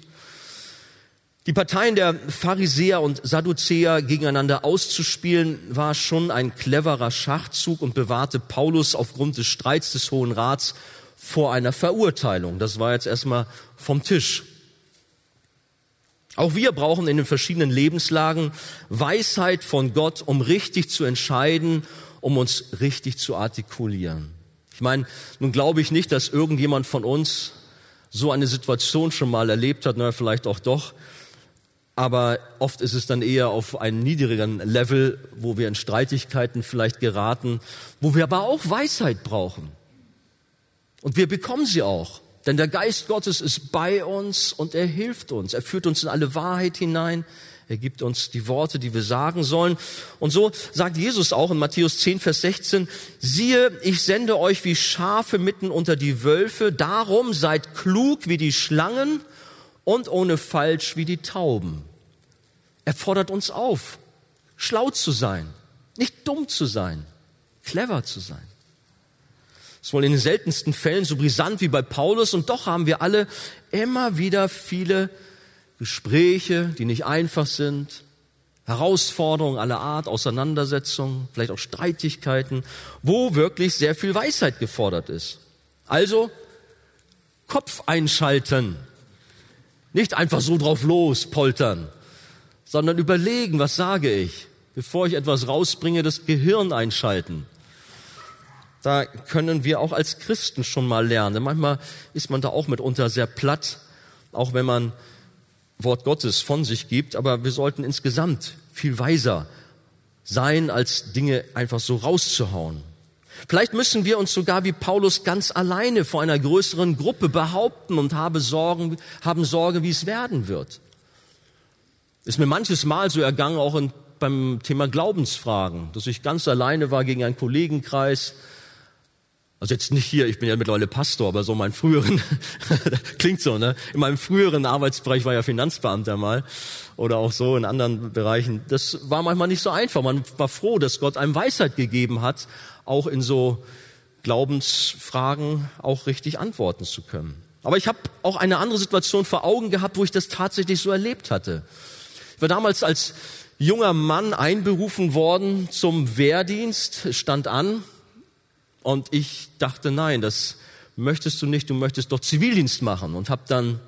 Die Parteien der Pharisäer und Sadduzäer gegeneinander auszuspielen, war schon ein cleverer Schachzug und bewahrte Paulus aufgrund des Streits des Hohen Rats vor einer Verurteilung. Das war jetzt erstmal vom Tisch. Auch wir brauchen in den verschiedenen Lebenslagen Weisheit von Gott, um richtig zu entscheiden, um uns richtig zu artikulieren. Ich meine, nun glaube ich nicht, dass irgendjemand von uns so eine Situation schon mal erlebt hat, na vielleicht auch doch, aber oft ist es dann eher auf einen niedrigeren Level, wo wir in Streitigkeiten vielleicht geraten, wo wir aber auch Weisheit brauchen. Und wir bekommen sie auch. Denn der Geist Gottes ist bei uns und er hilft uns. Er führt uns in alle Wahrheit hinein. Er gibt uns die Worte, die wir sagen sollen. Und so sagt Jesus auch in Matthäus 10, Vers 16, siehe, ich sende euch wie Schafe mitten unter die Wölfe. Darum seid klug wie die Schlangen und ohne Falsch wie die Tauben. Er fordert uns auf, schlau zu sein, nicht dumm zu sein, clever zu sein. Das ist wohl in den seltensten Fällen so brisant wie bei Paulus und doch haben wir alle immer wieder viele Gespräche, die nicht einfach sind, Herausforderungen aller Art, Auseinandersetzungen, vielleicht auch Streitigkeiten, wo wirklich sehr viel Weisheit gefordert ist. Also Kopf einschalten, nicht einfach so drauf los poltern, sondern überlegen, was sage ich, bevor ich etwas rausbringe, das Gehirn einschalten. da können wir auch als Christen schon mal lernen. Manchmal ist man da auch mitunter sehr platt, auch wenn man Wort Gottes von sich gibt, aber wir sollten insgesamt viel weiser sein, als Dinge einfach so rauszuhauen. Vielleicht müssen wir uns sogar wie Paulus ganz alleine vor einer größeren Gruppe behaupten und haben Sorgen, haben Sorge, wie es werden wird. Ist mir manches Mal so ergangen, auch in, beim Thema Glaubensfragen, dass ich ganz alleine war gegen einen Kollegenkreis, also jetzt nicht hier, ich bin ja mittlerweile Pastor, aber so mein früheren, klingt so, ne? In meinem früheren Arbeitsbereich war ja Finanzbeamter mal oder auch so in anderen Bereichen. Das war manchmal nicht so einfach. Man war froh, dass Gott einem Weisheit gegeben hat, auch in so Glaubensfragen auch richtig antworten zu können. Aber ich habe auch eine andere Situation vor Augen gehabt, wo ich das tatsächlich so erlebt hatte. Ich war damals als junger Mann einberufen worden zum Wehrdienst, stand an und ich dachte, nein, das möchtest du nicht, du möchtest doch Zivildienst machen und habe dann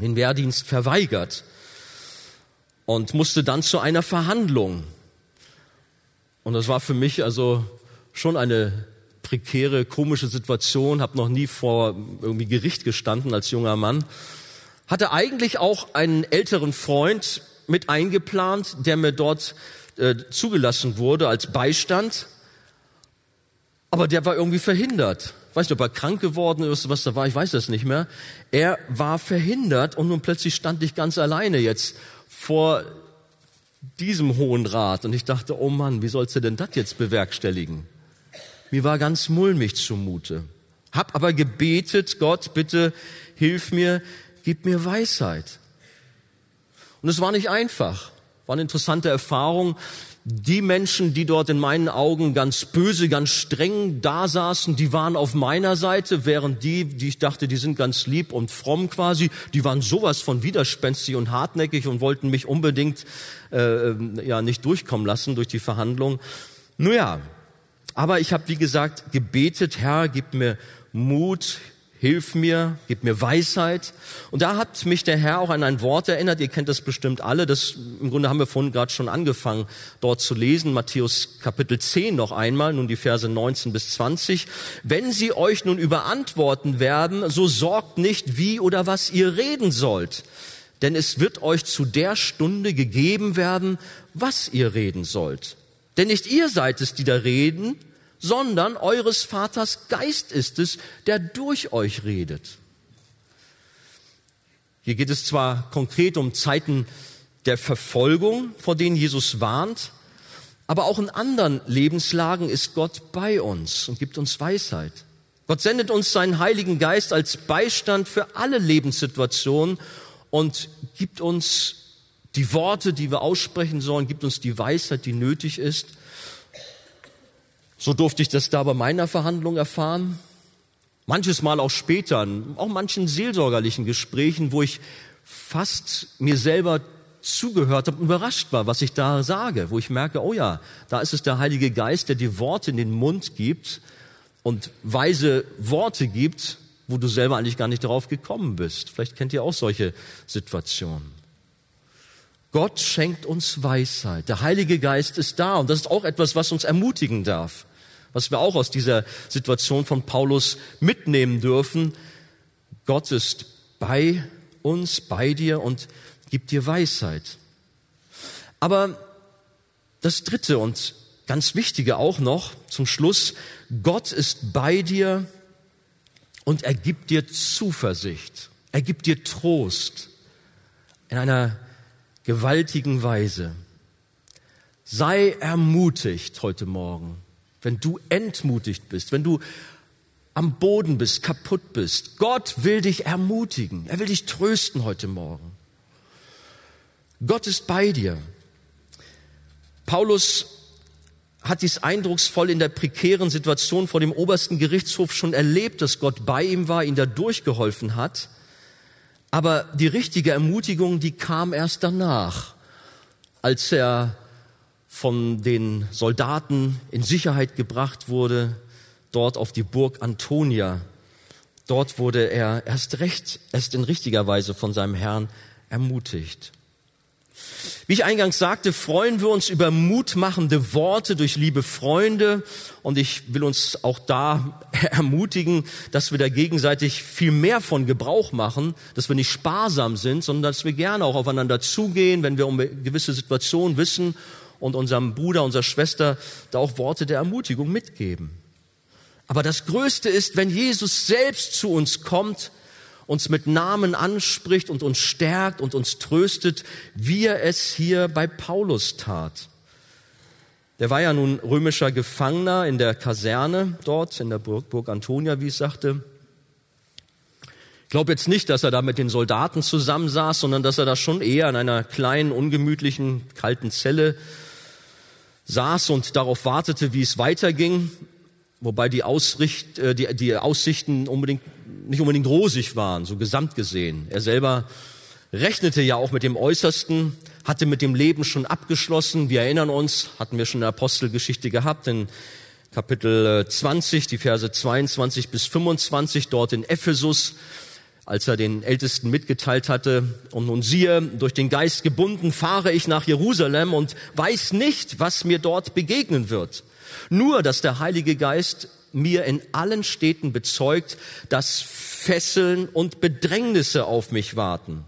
den Wehrdienst verweigert und musste dann zu einer Verhandlung. Und das war für mich also schon eine prekäre, komische Situation, habe noch nie vor irgendwie Gericht gestanden als junger Mann. Hatte eigentlich auch einen älteren Freund mit eingeplant, der mir dort äh, zugelassen wurde als Beistand. Aber der war irgendwie verhindert. Ich weiß nicht, ob er krank geworden ist, was da war, ich weiß das nicht mehr. Er war verhindert und nun plötzlich stand ich ganz alleine jetzt vor diesem Hohen Rat. Und ich dachte, oh Mann, wie sollst du denn das jetzt bewerkstelligen? Mir war ganz mulmig zumute. Hab aber gebetet, Gott, bitte hilf mir, gib mir Weisheit. Und es war nicht einfach. War eine interessante Erfahrung die Menschen, die dort in meinen Augen ganz böse, ganz streng da saßen, die waren auf meiner Seite, während die, die ich dachte, die sind ganz lieb und fromm quasi, die waren sowas von widerspenstig und hartnäckig und wollten mich unbedingt äh, ja nicht durchkommen lassen durch die Verhandlung. Nun ja, aber ich habe wie gesagt gebetet, Herr, gib mir Mut, hilf mir, gib mir Weisheit. Und da hat mich der Herr auch an ein Wort erinnert, ihr kennt das bestimmt alle, das im Grunde haben wir vorhin gerade schon angefangen, dort zu lesen, Matthäus Kapitel 10 noch einmal, nun die Verse 19 bis 20. Wenn sie euch nun überantworten werden, so sorgt nicht, wie oder was ihr reden sollt, denn es wird euch zu der Stunde gegeben werden, was ihr reden sollt. Denn nicht ihr seid es, die da reden, sondern eures Vaters Geist ist es, der durch euch redet. Hier geht es zwar konkret um Zeiten der Verfolgung, vor denen Jesus warnt, aber auch in anderen Lebenslagen ist Gott bei uns und gibt uns Weisheit. Gott sendet uns seinen Heiligen Geist als Beistand für alle Lebenssituationen und gibt uns die Worte, die wir aussprechen sollen, gibt uns die Weisheit, die nötig ist, so durfte ich das da bei meiner Verhandlung erfahren. Manches Mal auch später, auch manchen seelsorgerlichen Gesprächen, wo ich fast mir selber zugehört habe überrascht war, was ich da sage, wo ich merke, oh ja, da ist es der Heilige Geist, der die Worte in den Mund gibt und weise Worte gibt, wo du selber eigentlich gar nicht darauf gekommen bist. Vielleicht kennt ihr auch solche Situationen. Gott schenkt uns Weisheit. Der Heilige Geist ist da und das ist auch etwas, was uns ermutigen darf was wir auch aus dieser Situation von Paulus mitnehmen dürfen. Gott ist bei uns, bei dir und gibt dir Weisheit. Aber das Dritte und ganz Wichtige auch noch zum Schluss, Gott ist bei dir und er gibt dir Zuversicht, er gibt dir Trost in einer gewaltigen Weise. Sei ermutigt heute Morgen wenn du entmutigt bist, wenn du am Boden bist, kaputt bist. Gott will dich ermutigen. Er will dich trösten heute Morgen. Gott ist bei dir. Paulus hat dies eindrucksvoll in der prekären Situation vor dem obersten Gerichtshof schon erlebt, dass Gott bei ihm war, ihn da durchgeholfen hat. Aber die richtige Ermutigung, die kam erst danach, als er von den Soldaten in Sicherheit gebracht wurde, dort auf die Burg Antonia. Dort wurde er erst recht, erst in richtiger Weise von seinem Herrn ermutigt. Wie ich eingangs sagte, freuen wir uns über mutmachende Worte durch liebe Freunde und ich will uns auch da ermutigen, dass wir da gegenseitig viel mehr von Gebrauch machen, dass wir nicht sparsam sind, sondern dass wir gerne auch aufeinander zugehen, wenn wir um gewisse Situationen wissen und unserem Bruder, unserer Schwester da auch Worte der Ermutigung mitgeben. Aber das Größte ist, wenn Jesus selbst zu uns kommt uns mit Namen anspricht und uns stärkt und uns tröstet, wie er es hier bei Paulus tat. Der war ja nun römischer Gefangener in der Kaserne dort, in der Burg, Burg Antonia, wie ich sagte. Ich glaube jetzt nicht, dass er da mit den Soldaten zusammensaß, sondern dass er da schon eher in einer kleinen, ungemütlichen, kalten Zelle saß und darauf wartete, wie es weiterging, wobei die, Ausricht, äh, die, die Aussichten unbedingt nicht unbedingt rosig waren, so gesamt gesehen. Er selber rechnete ja auch mit dem Äußersten, hatte mit dem Leben schon abgeschlossen. Wir erinnern uns, hatten wir schon in der Apostelgeschichte gehabt, in Kapitel 20, die Verse 22 bis 25, dort in Ephesus, als er den Ältesten mitgeteilt hatte, und nun siehe, durch den Geist gebunden fahre ich nach Jerusalem und weiß nicht, was mir dort begegnen wird. Nur, dass der Heilige Geist mir in allen Städten bezeugt, dass Fesseln und Bedrängnisse auf mich warten.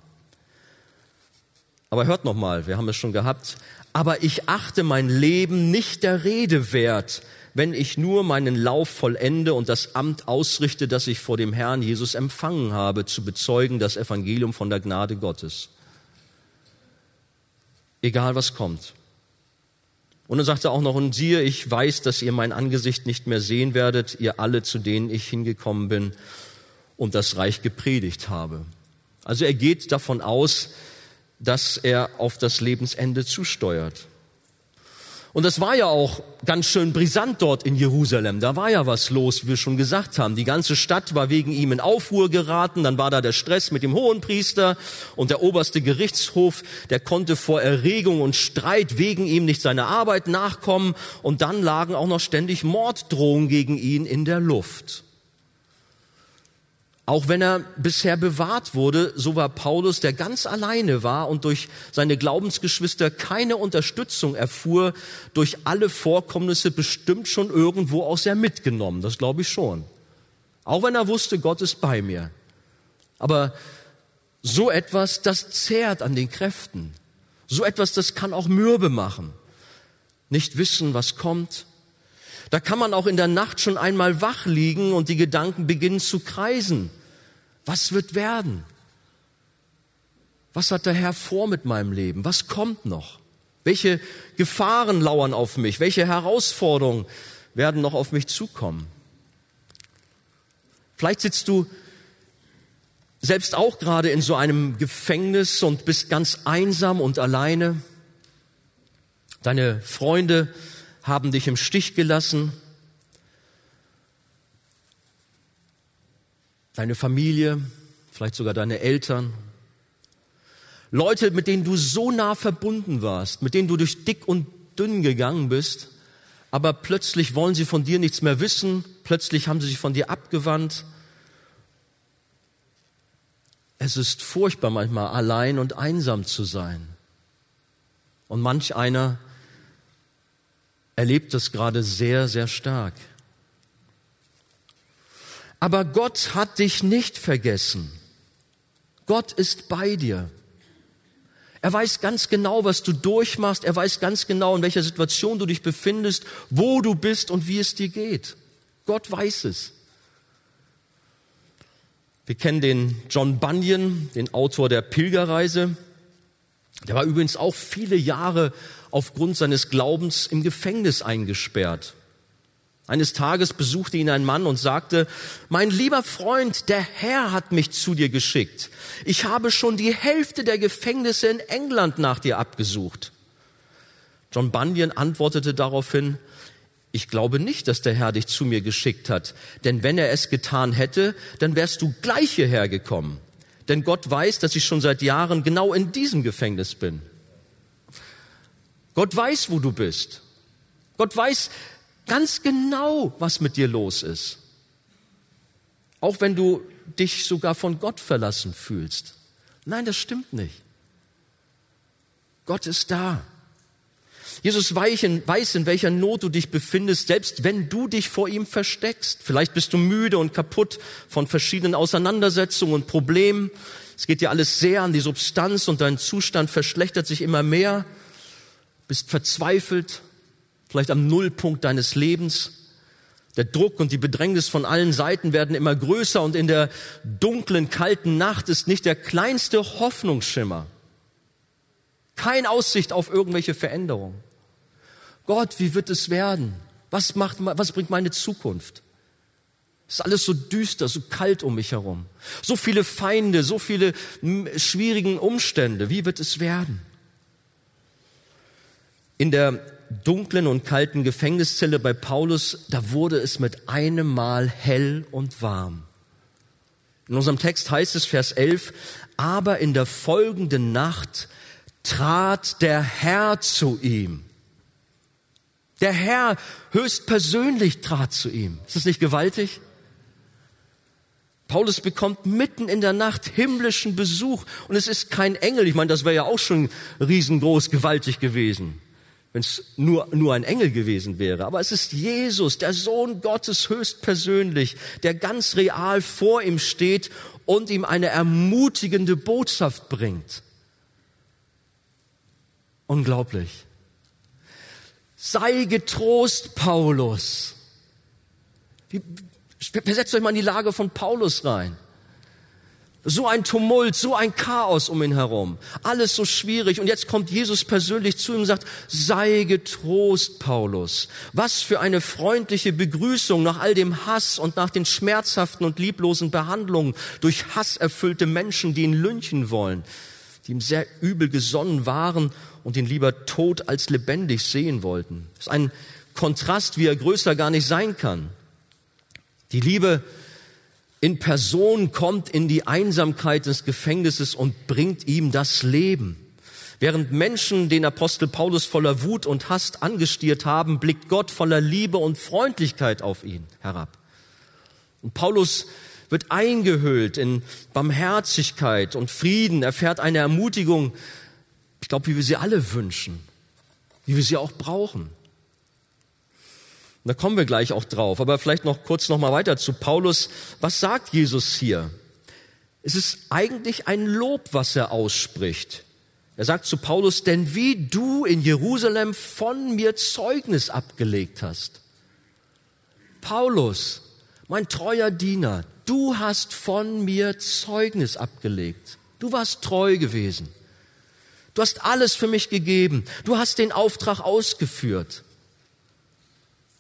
Aber hört noch mal, wir haben es schon gehabt. Aber ich achte mein Leben nicht der Rede wert, wenn ich nur meinen Lauf vollende und das Amt ausrichte, das ich vor dem Herrn Jesus empfangen habe, zu bezeugen das Evangelium von der Gnade Gottes. Egal was kommt. Und dann sagt er auch noch, und siehe, ich weiß, dass ihr mein Angesicht nicht mehr sehen werdet, ihr alle, zu denen ich hingekommen bin und das Reich gepredigt habe. Also er geht davon aus, dass er auf das Lebensende zusteuert. Und das war ja auch ganz schön brisant dort in Jerusalem. Da war ja was los, wie wir schon gesagt haben. Die ganze Stadt war wegen ihm in Aufruhr geraten. Dann war da der Stress mit dem Hohenpriester und der oberste Gerichtshof, der konnte vor Erregung und Streit wegen ihm nicht seiner Arbeit nachkommen. Und dann lagen auch noch ständig Morddrohungen gegen ihn in der Luft. Auch wenn er bisher bewahrt wurde, so war Paulus, der ganz alleine war und durch seine Glaubensgeschwister keine Unterstützung erfuhr, durch alle Vorkommnisse bestimmt schon irgendwo auch sehr mitgenommen. Das glaube ich schon. Auch wenn er wusste, Gott ist bei mir. Aber so etwas, das zehrt an den Kräften. So etwas, das kann auch mürbe machen. Nicht wissen, was kommt, da kann man auch in der Nacht schon einmal wach liegen und die Gedanken beginnen zu kreisen. Was wird werden? Was hat der Herr vor mit meinem Leben? Was kommt noch? Welche Gefahren lauern auf mich? Welche Herausforderungen werden noch auf mich zukommen? Vielleicht sitzt du selbst auch gerade in so einem Gefängnis und bist ganz einsam und alleine. Deine Freunde haben dich im Stich gelassen. Deine Familie, vielleicht sogar deine Eltern. Leute, mit denen du so nah verbunden warst, mit denen du durch dick und dünn gegangen bist, aber plötzlich wollen sie von dir nichts mehr wissen, plötzlich haben sie sich von dir abgewandt. Es ist furchtbar manchmal allein und einsam zu sein. Und manch einer erlebt das gerade sehr, sehr stark. Aber Gott hat dich nicht vergessen. Gott ist bei dir. Er weiß ganz genau, was du durchmachst. Er weiß ganz genau, in welcher Situation du dich befindest, wo du bist und wie es dir geht. Gott weiß es. Wir kennen den John Bunyan, den Autor der Pilgerreise. Der war übrigens auch viele Jahre aufgrund seines Glaubens im Gefängnis eingesperrt. Eines Tages besuchte ihn ein Mann und sagte, mein lieber Freund, der Herr hat mich zu dir geschickt. Ich habe schon die Hälfte der Gefängnisse in England nach dir abgesucht. John Bunyan antwortete daraufhin, ich glaube nicht, dass der Herr dich zu mir geschickt hat, denn wenn er es getan hätte, dann wärst du gleich hierher gekommen. Denn Gott weiß, dass ich schon seit Jahren genau in diesem Gefängnis bin. Gott weiß, wo du bist. Gott weiß ganz genau, was mit dir los ist. Auch wenn du dich sogar von Gott verlassen fühlst. Nein, das stimmt nicht. Gott ist da. Jesus weiß, in welcher Not du dich befindest, selbst wenn du dich vor ihm versteckst. Vielleicht bist du müde und kaputt von verschiedenen Auseinandersetzungen und Problemen. Es geht dir alles sehr an die Substanz und dein Zustand verschlechtert sich immer mehr. Bist verzweifelt, vielleicht am Nullpunkt deines Lebens. Der Druck und die Bedrängnis von allen Seiten werden immer größer und in der dunklen, kalten Nacht ist nicht der kleinste Hoffnungsschimmer. Keine Aussicht auf irgendwelche Veränderungen. Gott, wie wird es werden? Was, macht, was bringt meine Zukunft? Es ist alles so düster, so kalt um mich herum. So viele Feinde, so viele schwierigen Umstände. Wie wird es werden? In der dunklen und kalten Gefängniszelle bei Paulus, da wurde es mit einem Mal hell und warm. In unserem Text heißt es, Vers 11, aber in der folgenden Nacht trat der Herr zu ihm. Der Herr höchstpersönlich trat zu ihm. Ist das nicht gewaltig? Paulus bekommt mitten in der Nacht himmlischen Besuch und es ist kein Engel. Ich meine, das wäre ja auch schon riesengroß, gewaltig gewesen, wenn es nur, nur ein Engel gewesen wäre. Aber es ist Jesus, der Sohn Gottes höchstpersönlich, der ganz real vor ihm steht und ihm eine ermutigende Botschaft bringt. Unglaublich. Sei getrost, Paulus. Versetzt euch mal in die Lage von Paulus rein. So ein Tumult, so ein Chaos um ihn herum. Alles so schwierig. Und jetzt kommt Jesus persönlich zu ihm und sagt, sei getrost, Paulus. Was für eine freundliche Begrüßung nach all dem Hass und nach den schmerzhaften und lieblosen Behandlungen durch hasserfüllte Menschen, die ihn lynchen wollen, die ihm sehr übel gesonnen waren und ihn lieber tot als lebendig sehen wollten. Das ist ein Kontrast, wie er größer gar nicht sein kann. Die Liebe in Person kommt in die Einsamkeit des Gefängnisses und bringt ihm das Leben. Während Menschen den Apostel Paulus voller Wut und Hass angestiert haben, blickt Gott voller Liebe und Freundlichkeit auf ihn herab. Und Paulus wird eingehüllt in Barmherzigkeit und Frieden, erfährt eine Ermutigung, ich glaube, wie wir sie alle wünschen, wie wir sie auch brauchen. Und da kommen wir gleich auch drauf. Aber vielleicht noch kurz noch mal weiter zu Paulus. Was sagt Jesus hier? Es ist eigentlich ein Lob, was er ausspricht. Er sagt zu Paulus, denn wie du in Jerusalem von mir Zeugnis abgelegt hast. Paulus, mein treuer Diener, du hast von mir Zeugnis abgelegt. Du warst treu gewesen. Du hast alles für mich gegeben. Du hast den Auftrag ausgeführt.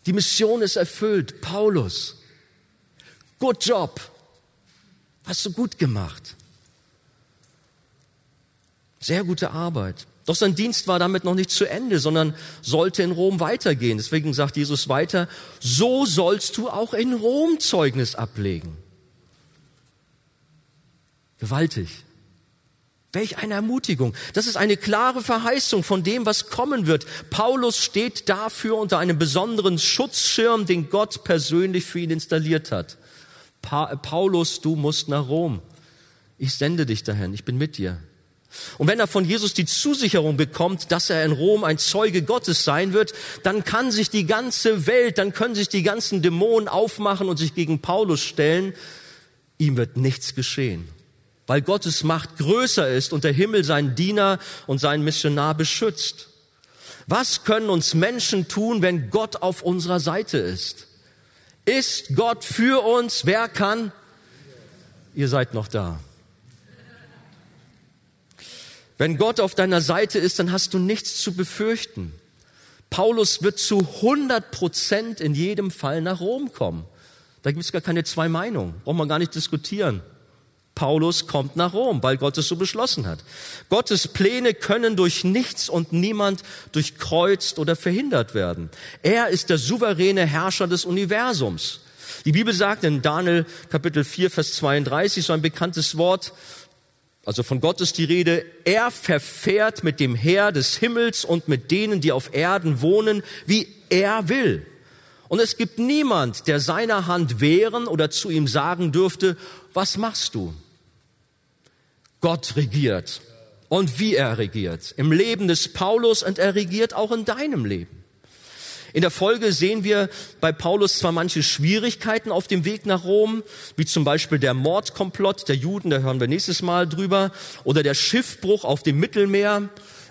Die Mission ist erfüllt. Paulus, good job. Hast du gut gemacht. Sehr gute Arbeit. Doch sein Dienst war damit noch nicht zu Ende, sondern sollte in Rom weitergehen. Deswegen sagt Jesus weiter, so sollst du auch in Rom Zeugnis ablegen. Gewaltig. Welch eine Ermutigung. Das ist eine klare Verheißung von dem, was kommen wird. Paulus steht dafür unter einem besonderen Schutzschirm, den Gott persönlich für ihn installiert hat. Pa Paulus, du musst nach Rom. Ich sende dich dahin. Ich bin mit dir. Und wenn er von Jesus die Zusicherung bekommt, dass er in Rom ein Zeuge Gottes sein wird, dann kann sich die ganze Welt, dann können sich die ganzen Dämonen aufmachen und sich gegen Paulus stellen. Ihm wird nichts geschehen weil Gottes Macht größer ist und der Himmel seinen Diener und seinen Missionar beschützt. Was können uns Menschen tun, wenn Gott auf unserer Seite ist? Ist Gott für uns? Wer kann? Ihr seid noch da. Wenn Gott auf deiner Seite ist, dann hast du nichts zu befürchten. Paulus wird zu 100 Prozent in jedem Fall nach Rom kommen. Da gibt es gar keine zwei Meinungen, braucht man gar nicht diskutieren. Paulus kommt nach Rom, weil Gott es so beschlossen hat. Gottes Pläne können durch nichts und niemand durchkreuzt oder verhindert werden. Er ist der souveräne Herrscher des Universums. Die Bibel sagt in Daniel Kapitel 4, Vers 32 so ein bekanntes Wort, also von Gott ist die Rede, er verfährt mit dem Heer des Himmels und mit denen, die auf Erden wohnen, wie er will. Und es gibt niemand, der seiner Hand wehren oder zu ihm sagen dürfte, was machst du? Gott regiert. und wie er regiert. Im Leben des Paulus und er regiert auch in deinem Leben. In der Folge sehen wir bei Paulus zwar manche Schwierigkeiten auf dem Weg nach Rom, wie zum Beispiel der Mordkomplott der Juden, da hören wir nächstes Mal drüber, oder der Schiffbruch auf dem Mittelmeer,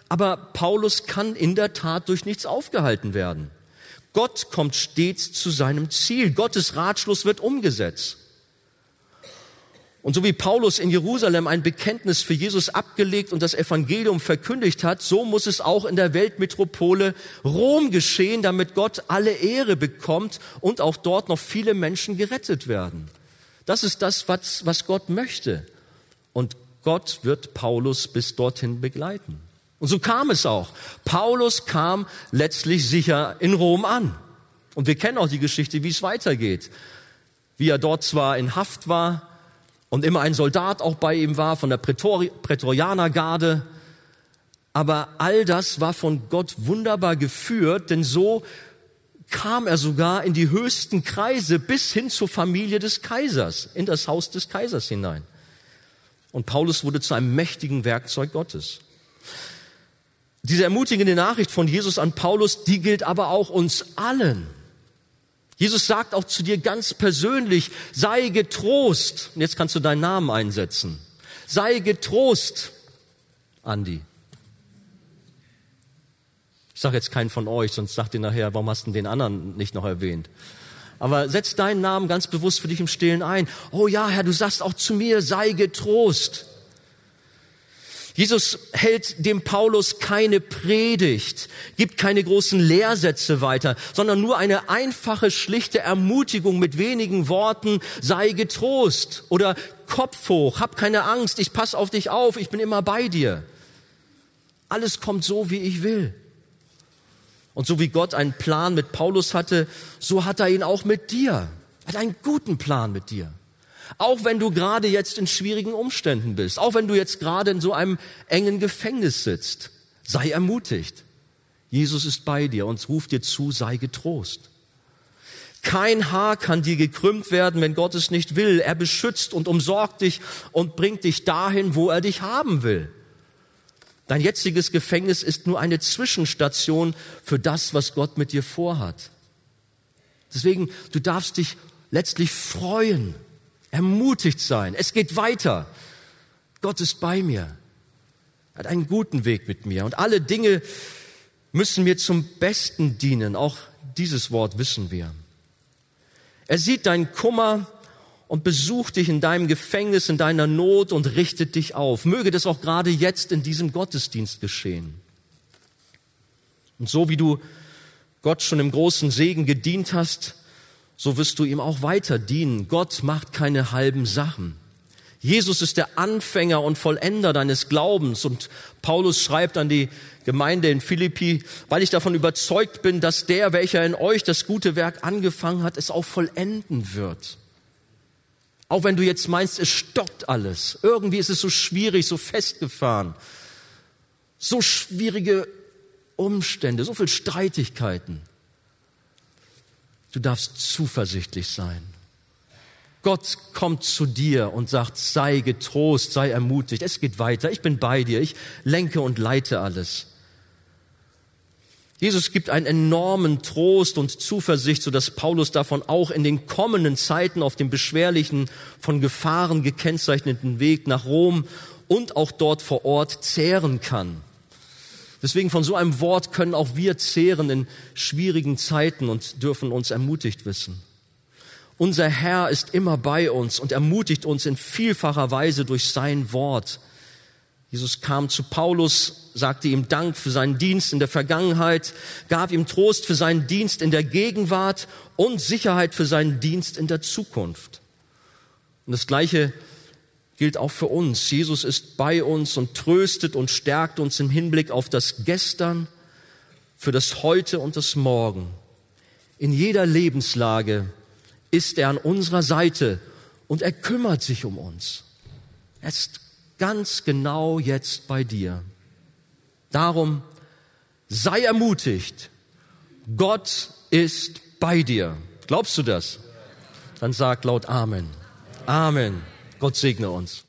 aber Paulus kann in der Tat durch nichts aufgehalten werden. Gott kommt stets zu seinem Ziel. Gottes Ratschluss wird umgesetzt. Und so wie Paulus in Jerusalem ein Bekenntnis für Jesus abgelegt und das Evangelium verkündigt hat, so muss es auch in der Weltmetropole Rom geschehen, damit Gott alle Ehre bekommt und auch dort noch viele Menschen gerettet werden. Das ist das, was, was Gott möchte. Und Gott wird Paulus bis dorthin begleiten. Und so kam es auch. Paulus kam letztlich sicher in Rom an. Und wir kennen auch die Geschichte, wie es weitergeht. Wie er dort zwar in Haft war, und immer ein Soldat auch bei ihm war von der Prätori Prätorianergarde. Aber all das war von Gott wunderbar geführt, denn so kam er sogar in die höchsten Kreise bis hin zur Familie des Kaisers, in das Haus des Kaisers hinein. Und Paulus wurde zu einem mächtigen Werkzeug Gottes. Diese ermutigende Nachricht von Jesus an Paulus, die gilt aber auch uns allen. Jesus sagt auch zu dir ganz persönlich, sei getrost. Und jetzt kannst du deinen Namen einsetzen. Sei getrost, Andi. Ich sage jetzt keinen von euch, sonst sagt ihr nachher, warum hast du den anderen nicht noch erwähnt? Aber setz deinen Namen ganz bewusst für dich im Stillen ein. Oh ja, Herr, du sagst auch zu mir, sei getrost. Jesus hält dem Paulus keine Predigt, gibt keine großen Lehrsätze weiter, sondern nur eine einfache, schlichte Ermutigung mit wenigen Worten, sei getrost oder Kopf hoch, hab keine Angst, ich pass auf dich auf, ich bin immer bei dir. Alles kommt so, wie ich will. Und so wie Gott einen Plan mit Paulus hatte, so hat er ihn auch mit dir. Er hat einen guten Plan mit dir. Auch wenn du gerade jetzt in schwierigen Umständen bist, auch wenn du jetzt gerade in so einem engen Gefängnis sitzt, sei ermutigt. Jesus ist bei dir und ruft dir zu, sei getrost. Kein Haar kann dir gekrümmt werden, wenn Gott es nicht will. Er beschützt und umsorgt dich und bringt dich dahin, wo er dich haben will. Dein jetziges Gefängnis ist nur eine Zwischenstation für das, was Gott mit dir vorhat. Deswegen, du darfst dich letztlich freuen ermutigt sein. Es geht weiter. Gott ist bei mir, hat einen guten Weg mit mir und alle Dinge müssen mir zum Besten dienen. Auch dieses Wort wissen wir. Er sieht deinen Kummer und besucht dich in deinem Gefängnis, in deiner Not und richtet dich auf. Möge das auch gerade jetzt in diesem Gottesdienst geschehen. Und so wie du Gott schon im großen Segen gedient hast, so wirst du ihm auch weiter dienen. Gott macht keine halben Sachen. Jesus ist der Anfänger und Vollender deines Glaubens. Und Paulus schreibt an die Gemeinde in Philippi, weil ich davon überzeugt bin, dass der, welcher in euch das gute Werk angefangen hat, es auch vollenden wird. Auch wenn du jetzt meinst, es stockt alles. Irgendwie ist es so schwierig, so festgefahren. So schwierige Umstände, so viel Streitigkeiten. Du darfst zuversichtlich sein. Gott kommt zu dir und sagt, sei getrost, sei ermutigt, es geht weiter, ich bin bei dir, ich lenke und leite alles. Jesus gibt einen enormen Trost und Zuversicht, so dass Paulus davon auch in den kommenden Zeiten auf dem beschwerlichen, von Gefahren gekennzeichneten Weg nach Rom und auch dort vor Ort zehren kann. Deswegen von so einem Wort können auch wir zehren in schwierigen Zeiten und dürfen uns ermutigt wissen. Unser Herr ist immer bei uns und ermutigt uns in vielfacher Weise durch sein Wort. Jesus kam zu Paulus, sagte ihm Dank für seinen Dienst in der Vergangenheit, gab ihm Trost für seinen Dienst in der Gegenwart und Sicherheit für seinen Dienst in der Zukunft. Und das Gleiche gilt auch für uns. Jesus ist bei uns und tröstet und stärkt uns im Hinblick auf das Gestern, für das Heute und das Morgen. In jeder Lebenslage ist er an unserer Seite und er kümmert sich um uns. Er ist ganz genau jetzt bei dir. Darum sei ermutigt. Gott ist bei dir. Glaubst du das? Dann sag laut Amen. Amen. Gott segne uns.